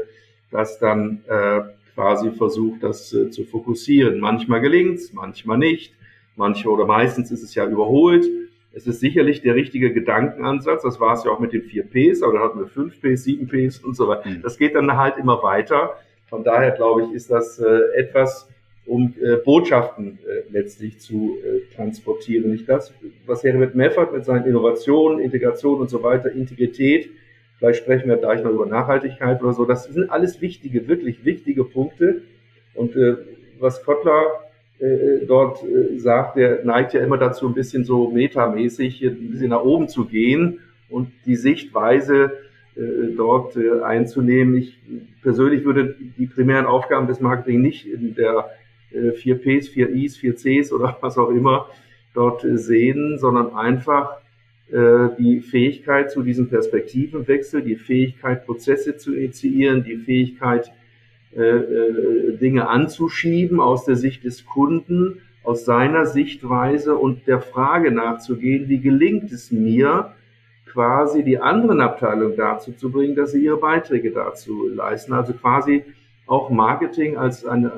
das dann äh, quasi versucht, das äh, zu fokussieren. Manchmal gelingt's, manchmal nicht. Manchmal oder meistens ist es ja überholt. Es ist sicherlich der richtige Gedankenansatz. Das war es ja auch mit den vier Ps, aber da hatten wir fünf Ps, sieben Ps und so weiter. Mhm. Das geht dann halt immer weiter. Von daher glaube ich, ist das äh, etwas, um äh, Botschaften äh, letztlich zu äh, transportieren. Nicht das, was Herbert Meffert mit seinen Innovationen, Integration und so weiter, Integrität, vielleicht sprechen wir gleich noch über Nachhaltigkeit oder so, das sind alles wichtige, wirklich wichtige Punkte. Und äh, was Kottler äh, dort äh, sagt, der neigt ja immer dazu, ein bisschen so metamäßig ein bisschen nach oben zu gehen und die Sichtweise äh, dort einzunehmen. Ich persönlich würde die primären Aufgaben des Marketing nicht in der äh, 4 Ps, 4 Is, 4 Cs oder was auch immer dort sehen, sondern einfach die Fähigkeit zu diesem Perspektivenwechsel, die Fähigkeit, Prozesse zu initiieren, die Fähigkeit, äh, äh, Dinge anzuschieben aus der Sicht des Kunden, aus seiner Sichtweise und der Frage nachzugehen, wie gelingt es mir, quasi die anderen Abteilungen dazu zu bringen, dass sie ihre Beiträge dazu leisten. Also quasi auch Marketing als eine,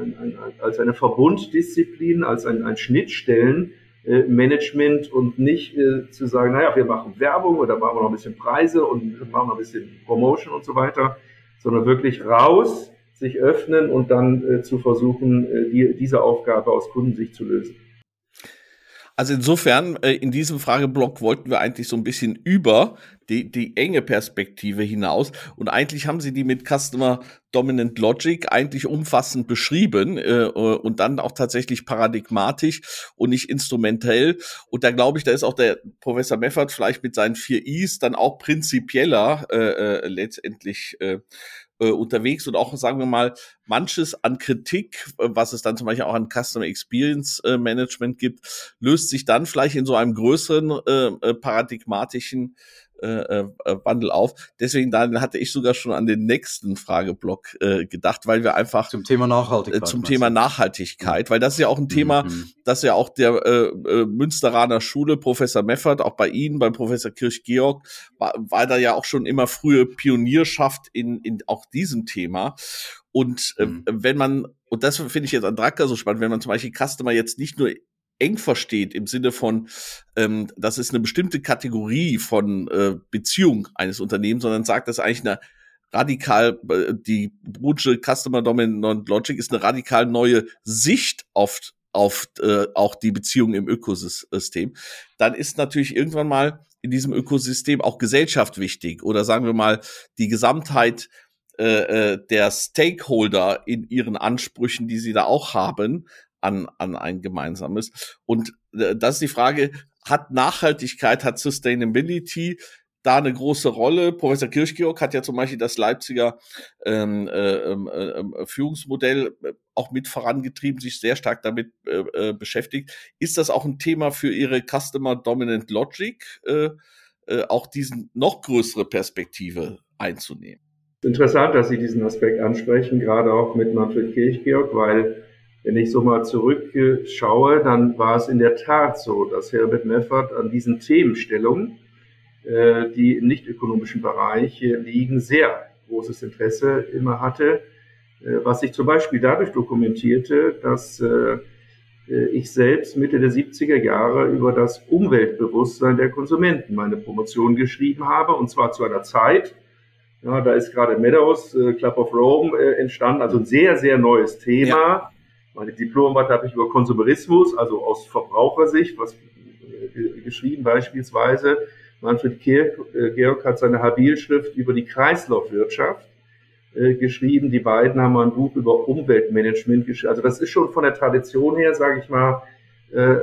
als eine Verbunddisziplin, als ein, ein Schnittstellenmanagement äh, und nicht äh, zu sagen, naja, wir machen Werbung oder machen wir noch ein bisschen Preise und machen noch ein bisschen Promotion und so weiter, sondern wirklich raus sich öffnen und dann äh, zu versuchen, äh, die, diese Aufgabe aus Kundensicht zu lösen. Also insofern, äh, in diesem Frageblock wollten wir eigentlich so ein bisschen über die, die enge Perspektive hinaus. Und eigentlich haben sie die mit Customer Dominant Logic eigentlich umfassend beschrieben äh, und dann auch tatsächlich paradigmatisch und nicht instrumentell. Und da glaube ich, da ist auch der Professor Meffert vielleicht mit seinen vier Is dann auch prinzipieller äh, äh, letztendlich äh, äh, unterwegs und auch, sagen wir mal, manches an Kritik, äh, was es dann zum Beispiel auch an Customer Experience äh, Management gibt, löst sich dann vielleicht in so einem größeren äh, äh paradigmatischen äh, äh, Wandel auf. Deswegen dann hatte ich sogar schon an den nächsten Frageblock äh, gedacht, weil wir einfach zum Thema Nachhaltigkeit äh, zum Thema Nachhaltigkeit, weil das ist ja auch ein Thema, mhm. das ja auch der äh, äh, Münsteraner Schule Professor Meffert, auch bei Ihnen, beim Professor Kirch-Georg, war, war da ja auch schon immer frühe Pionierschaft in in auch diesem Thema. Und äh, mhm. wenn man und das finde ich jetzt an Drucker so spannend, wenn man zum Beispiel Customer jetzt nicht nur eng versteht im Sinne von, ähm, das ist eine bestimmte Kategorie von äh, Beziehung eines Unternehmens, sondern sagt, das eigentlich eine radikal, äh, die Brutsche Customer Dominant Logic ist eine radikal neue Sicht auf auf äh, auch die Beziehung im Ökosystem, dann ist natürlich irgendwann mal in diesem Ökosystem auch Gesellschaft wichtig oder sagen wir mal die Gesamtheit äh, äh der Stakeholder in ihren Ansprüchen, die sie da auch haben, an, an ein gemeinsames. Und äh, das ist die Frage, hat Nachhaltigkeit, hat Sustainability da eine große Rolle. Professor Kirchgeorg hat ja zum Beispiel das Leipziger ähm, äh, ähm, äh, ähm, Führungsmodell äh, auch mit vorangetrieben, sich sehr stark damit äh, äh, beschäftigt. Ist das auch ein Thema für Ihre Customer Dominant Logic, äh, äh, auch diesen noch größere Perspektive einzunehmen? Interessant, dass Sie diesen Aspekt ansprechen, gerade auch mit Manfred Kirchgeorg, weil wenn ich so mal zurückschaue, dann war es in der Tat so, dass Herbert Meffert an diesen Themenstellungen, äh, die im nicht ökonomischen Bereich liegen, sehr großes Interesse immer hatte, äh, was sich zum Beispiel dadurch dokumentierte, dass äh, ich selbst Mitte der 70er Jahre über das Umweltbewusstsein der Konsumenten meine Promotion geschrieben habe, und zwar zu einer Zeit, ja, da ist gerade Meadows, Club of Rome entstanden, also ein sehr, sehr neues Thema. Ja. Meine Diplomarbeit habe ich über Konsumerismus, also aus Verbrauchersicht, was äh, geschrieben beispielsweise. Manfred äh, Georg hat seine Habilschrift über die Kreislaufwirtschaft äh, geschrieben. Die beiden haben ein Buch über Umweltmanagement geschrieben. Also das ist schon von der Tradition her, sage ich mal, äh,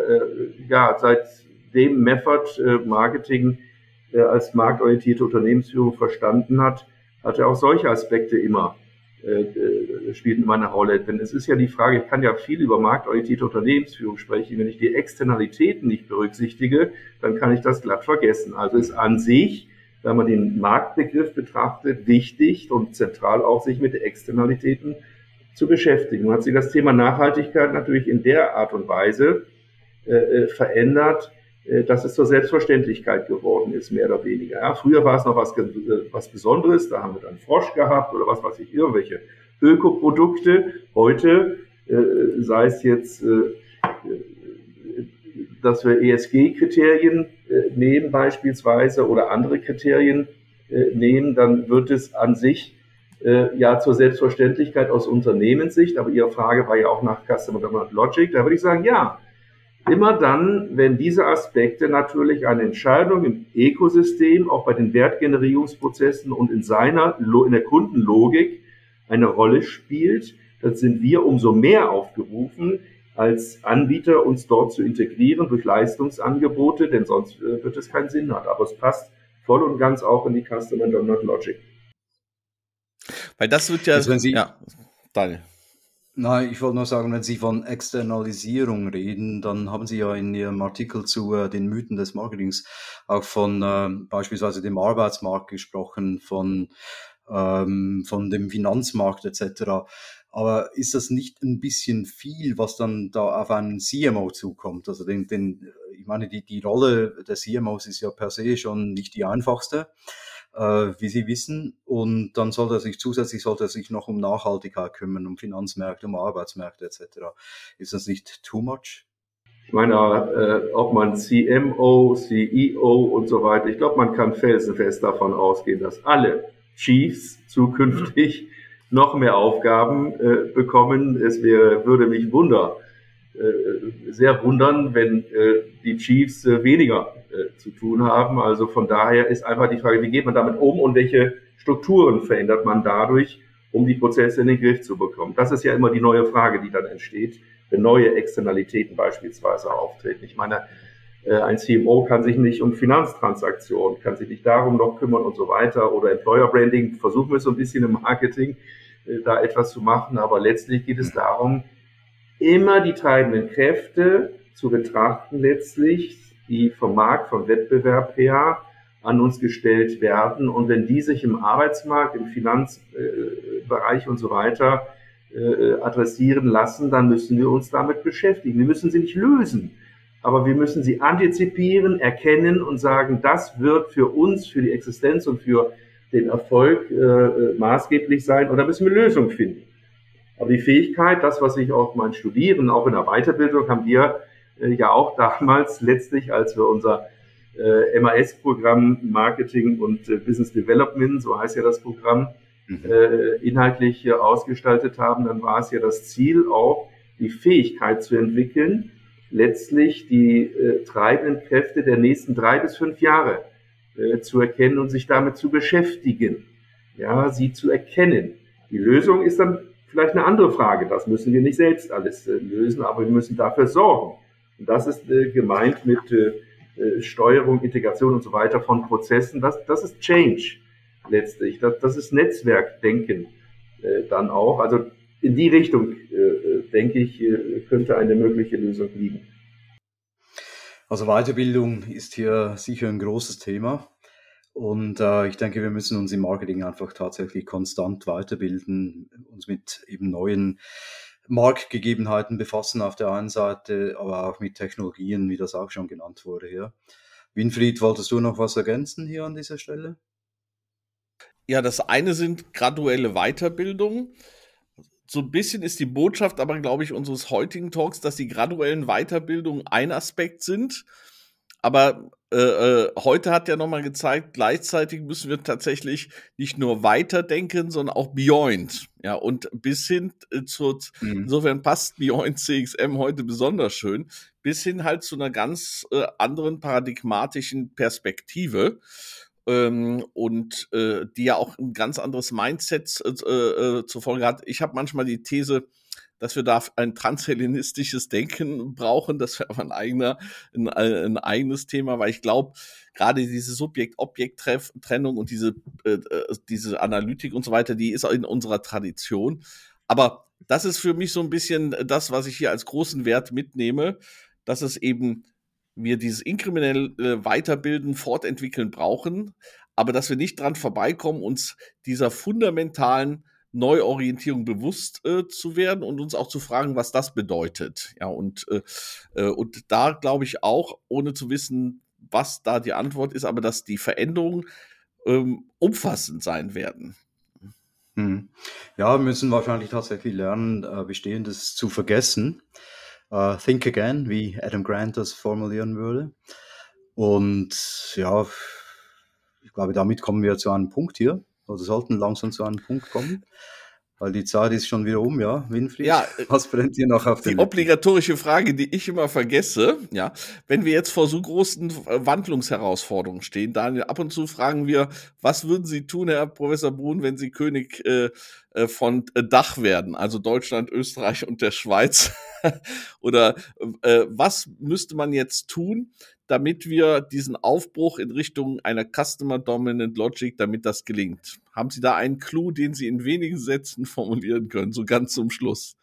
ja, seitdem Meffert äh, Marketing äh, als marktorientierte Unternehmensführung verstanden hat, hat er auch solche Aspekte immer äh, äh, spielt immer eine Rolle. Denn es ist ja die Frage, ich kann ja viel über marktorientierte Unternehmensführung sprechen. Wenn ich die Externalitäten nicht berücksichtige, dann kann ich das glatt vergessen. Also ist an sich, wenn man den Marktbegriff betrachtet, wichtig und zentral auch sich mit Externalitäten zu beschäftigen. Nun hat sich das Thema Nachhaltigkeit natürlich in der Art und Weise äh, äh verändert, dass es zur Selbstverständlichkeit geworden ist, mehr oder weniger. Ja, früher war es noch was, äh, was Besonderes, da haben wir dann Frosch gehabt oder was weiß ich, irgendwelche Ökoprodukte. Heute, äh, sei es jetzt, äh, dass wir ESG-Kriterien äh, nehmen beispielsweise oder andere Kriterien äh, nehmen, dann wird es an sich ja zur Selbstverständlichkeit aus Unternehmenssicht, aber Ihre Frage war ja auch nach Customer Logic, da würde ich sagen, ja, Immer dann, wenn diese Aspekte natürlich eine Entscheidung im Ökosystem, auch bei den Wertgenerierungsprozessen und in seiner, in der Kundenlogik eine Rolle spielt, dann sind wir umso mehr aufgerufen, als Anbieter uns dort zu integrieren durch Leistungsangebote, denn sonst äh, wird es keinen Sinn haben. Aber es passt voll und ganz auch in die Customer Download Logic. Weil das wird ja, also wenn Sie, ja, Daniel. Nein, ich wollte nur sagen, wenn Sie von Externalisierung reden, dann haben Sie ja in Ihrem Artikel zu äh, den Mythen des Marketings auch von äh, beispielsweise dem Arbeitsmarkt gesprochen, von, ähm, von dem Finanzmarkt etc. Aber ist das nicht ein bisschen viel, was dann da auf einen CMO zukommt? Also den, den, ich meine, die, die Rolle des CMOs ist ja per se schon nicht die einfachste wie Sie wissen. Und dann sollte er sich zusätzlich sollte er sich noch um Nachhaltigkeit kümmern, um Finanzmärkte, um Arbeitsmärkte etc. Ist das nicht too much? Ich meine, äh, ob man CMO, CEO und so weiter, ich glaube, man kann felsenfest davon ausgehen, dass alle Chiefs zukünftig noch mehr Aufgaben äh, bekommen. Es wäre, würde mich wunder, äh, sehr wundern, wenn äh, die Chiefs äh, weniger zu tun haben. Also von daher ist einfach die Frage, wie geht man damit um und welche Strukturen verändert man dadurch, um die Prozesse in den Griff zu bekommen. Das ist ja immer die neue Frage, die dann entsteht, wenn neue Externalitäten beispielsweise auftreten. Ich meine, ein CMO kann sich nicht um Finanztransaktionen, kann sich nicht darum noch kümmern und so weiter. Oder Employer Branding, versuchen wir so ein bisschen im Marketing da etwas zu machen. Aber letztlich geht es darum, immer die treibenden Kräfte zu betrachten letztlich, die vom Markt, vom Wettbewerb her an uns gestellt werden. Und wenn die sich im Arbeitsmarkt, im Finanzbereich und so weiter äh, adressieren lassen, dann müssen wir uns damit beschäftigen. Wir müssen sie nicht lösen, aber wir müssen sie antizipieren, erkennen und sagen, das wird für uns, für die Existenz und für den Erfolg äh, maßgeblich sein. Und da müssen wir Lösungen finden. Aber die Fähigkeit, das, was ich auch mein Studieren, auch in der Weiterbildung, haben wir äh, ja auch damals letztlich, als wir unser äh, MAS-Programm Marketing und äh, Business Development, so heißt ja das Programm, mhm. äh, inhaltlich ausgestaltet haben, dann war es ja das Ziel auch, die Fähigkeit zu entwickeln, letztlich die äh, treibenden Kräfte der nächsten drei bis fünf Jahre äh, zu erkennen und sich damit zu beschäftigen, ja, sie zu erkennen. Die Lösung ist dann vielleicht eine andere Frage. Das müssen wir nicht selbst alles äh, lösen, aber wir müssen dafür sorgen. Und das ist äh, gemeint mit äh, Steuerung, Integration und so weiter von Prozessen. Das, das ist Change letztlich. Das, das ist Netzwerkdenken dann auch. Also in die Richtung, denke ich, könnte eine mögliche Lösung liegen. Also Weiterbildung ist hier sicher ein großes Thema. Und äh, ich denke, wir müssen uns im Marketing einfach tatsächlich konstant weiterbilden, uns mit eben neuen Marktgegebenheiten befassen auf der einen Seite, aber auch mit Technologien, wie das auch schon genannt wurde hier. Winfried, wolltest du noch was ergänzen hier an dieser Stelle? Ja, das eine sind graduelle Weiterbildungen. So ein bisschen ist die Botschaft aber, glaube ich, unseres heutigen Talks, dass die graduellen Weiterbildungen ein Aspekt sind. Aber äh, äh, heute hat ja nochmal gezeigt, gleichzeitig müssen wir tatsächlich nicht nur weiterdenken, sondern auch beyond. Ja, und bis hin äh, zu, mhm. insofern passt Beyond CXM heute besonders schön, bis hin halt zu einer ganz äh, anderen paradigmatischen Perspektive. Ähm, und äh, die ja auch ein ganz anderes Mindset äh, zur Folge hat. Ich habe manchmal die These, dass wir da ein transhellenistisches Denken brauchen. Das wäre aber ein eigener, ein, ein eigenes Thema, weil ich glaube, gerade diese Subjekt-Objekt-Trennung und diese, äh, äh, diese Analytik und so weiter, die ist in unserer Tradition. Aber das ist für mich so ein bisschen das, was ich hier als großen Wert mitnehme, dass es eben wir dieses inkriminelle Weiterbilden, Fortentwickeln brauchen, aber dass wir nicht dran vorbeikommen, uns dieser fundamentalen Neuorientierung bewusst äh, zu werden und uns auch zu fragen, was das bedeutet. Ja, und, äh, äh, und da glaube ich auch, ohne zu wissen, was da die Antwort ist, aber dass die Veränderungen ähm, umfassend sein werden. Hm. Ja, wir müssen wahrscheinlich tatsächlich lernen, äh, Bestehendes zu vergessen. Uh, think again, wie Adam Grant das formulieren würde. Und ja, ich glaube, damit kommen wir zu einem Punkt hier oder sollten langsam zu einem Punkt kommen. Weil die Zeit ist schon wieder um, ja, Winfried. Ja, was brennt hier noch auf die obligatorische Frage, die ich immer vergesse, ja, wenn wir jetzt vor so großen Wandlungsherausforderungen stehen, Daniel, ab und zu fragen wir, was würden Sie tun, Herr Professor Brun, wenn Sie König äh, äh von äh, Dach werden, also Deutschland, Österreich und der Schweiz? Oder äh, was müsste man jetzt tun, damit wir diesen Aufbruch in Richtung einer Customer Dominant Logic, damit das gelingt? Haben Sie da einen Clou, den Sie in wenigen Sätzen formulieren können, so ganz zum Schluss?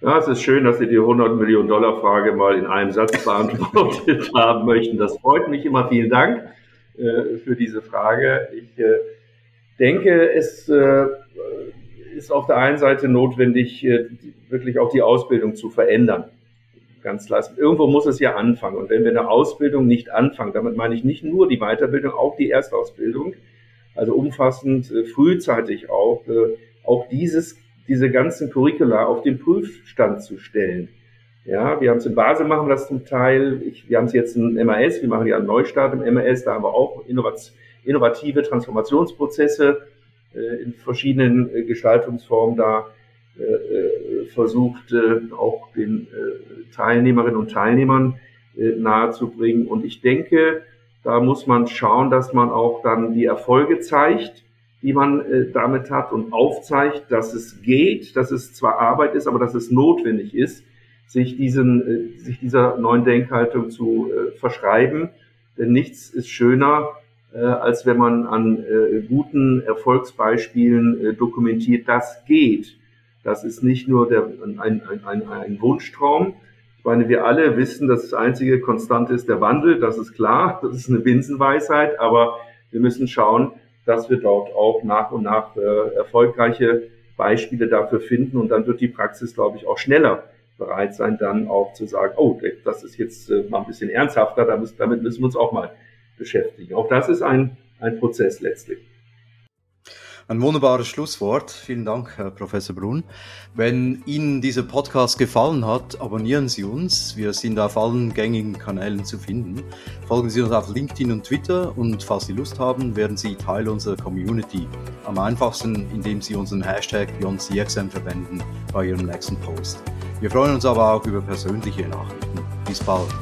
Ja, es ist schön, dass Sie die 100 Millionen Dollar Frage mal in einem Satz beantwortet haben möchten. Das freut mich immer. Vielen Dank äh, für diese Frage. Ich äh, denke, es äh, ist auf der einen Seite notwendig, äh, wirklich auch die Ausbildung zu verändern ganz klar. Irgendwo muss es ja anfangen. Und wenn wir eine Ausbildung nicht anfangen, damit meine ich nicht nur die Weiterbildung, auch die Erstausbildung, also umfassend, äh, frühzeitig auch, äh, auch dieses, diese ganzen Curricula auf den Prüfstand zu stellen. Ja, wir haben es in Basel machen das zum Teil. Ich, wir haben es jetzt in MAS, wir machen ja einen Neustart im MAS, da haben wir auch innovative Transformationsprozesse äh, in verschiedenen Gestaltungsformen da versucht, äh, auch den Teilnehmerinnen und Teilnehmern nahezubringen. Und ich denke, da muss man schauen, dass man auch dann die Erfolge zeigt, die man damit hat und aufzeigt, dass es geht, dass es zwar Arbeit ist, aber dass es notwendig ist, sich diesen, sich dieser neuen Denkhaltung zu verschreiben. Denn nichts ist schöner, als wenn man an guten Erfolgsbeispielen dokumentiert, das geht. Das ist nicht nur der, ein, ein, ein Wunschtraum. Ich meine, wir alle wissen, dass das einzige Konstante ist der Wandel. Das ist klar. Das ist eine Binsenweisheit. Aber wir müssen schauen, dass wir dort auch nach und nach äh, erfolgreiche Beispiele dafür finden. Und dann wird die Praxis, glaube ich, auch schneller bereit sein, dann auch zu sagen, oh, das ist jetzt äh, mal ein bisschen ernsthafter, damit müssen wir uns auch mal beschäftigen. Auch das ist ein, ein Prozess letztlich. Ein wunderbares Schlusswort. Vielen Dank, Herr Professor Brunn. Wenn Ihnen dieser Podcast gefallen hat, abonnieren Sie uns. Wir sind auf allen gängigen Kanälen zu finden. Folgen Sie uns auf LinkedIn und Twitter und falls Sie Lust haben, werden Sie Teil unserer Community. Am einfachsten, indem Sie unseren Hashtag BeyondCXM verwenden bei Ihrem nächsten Post. Wir freuen uns aber auch über persönliche Nachrichten. Bis bald.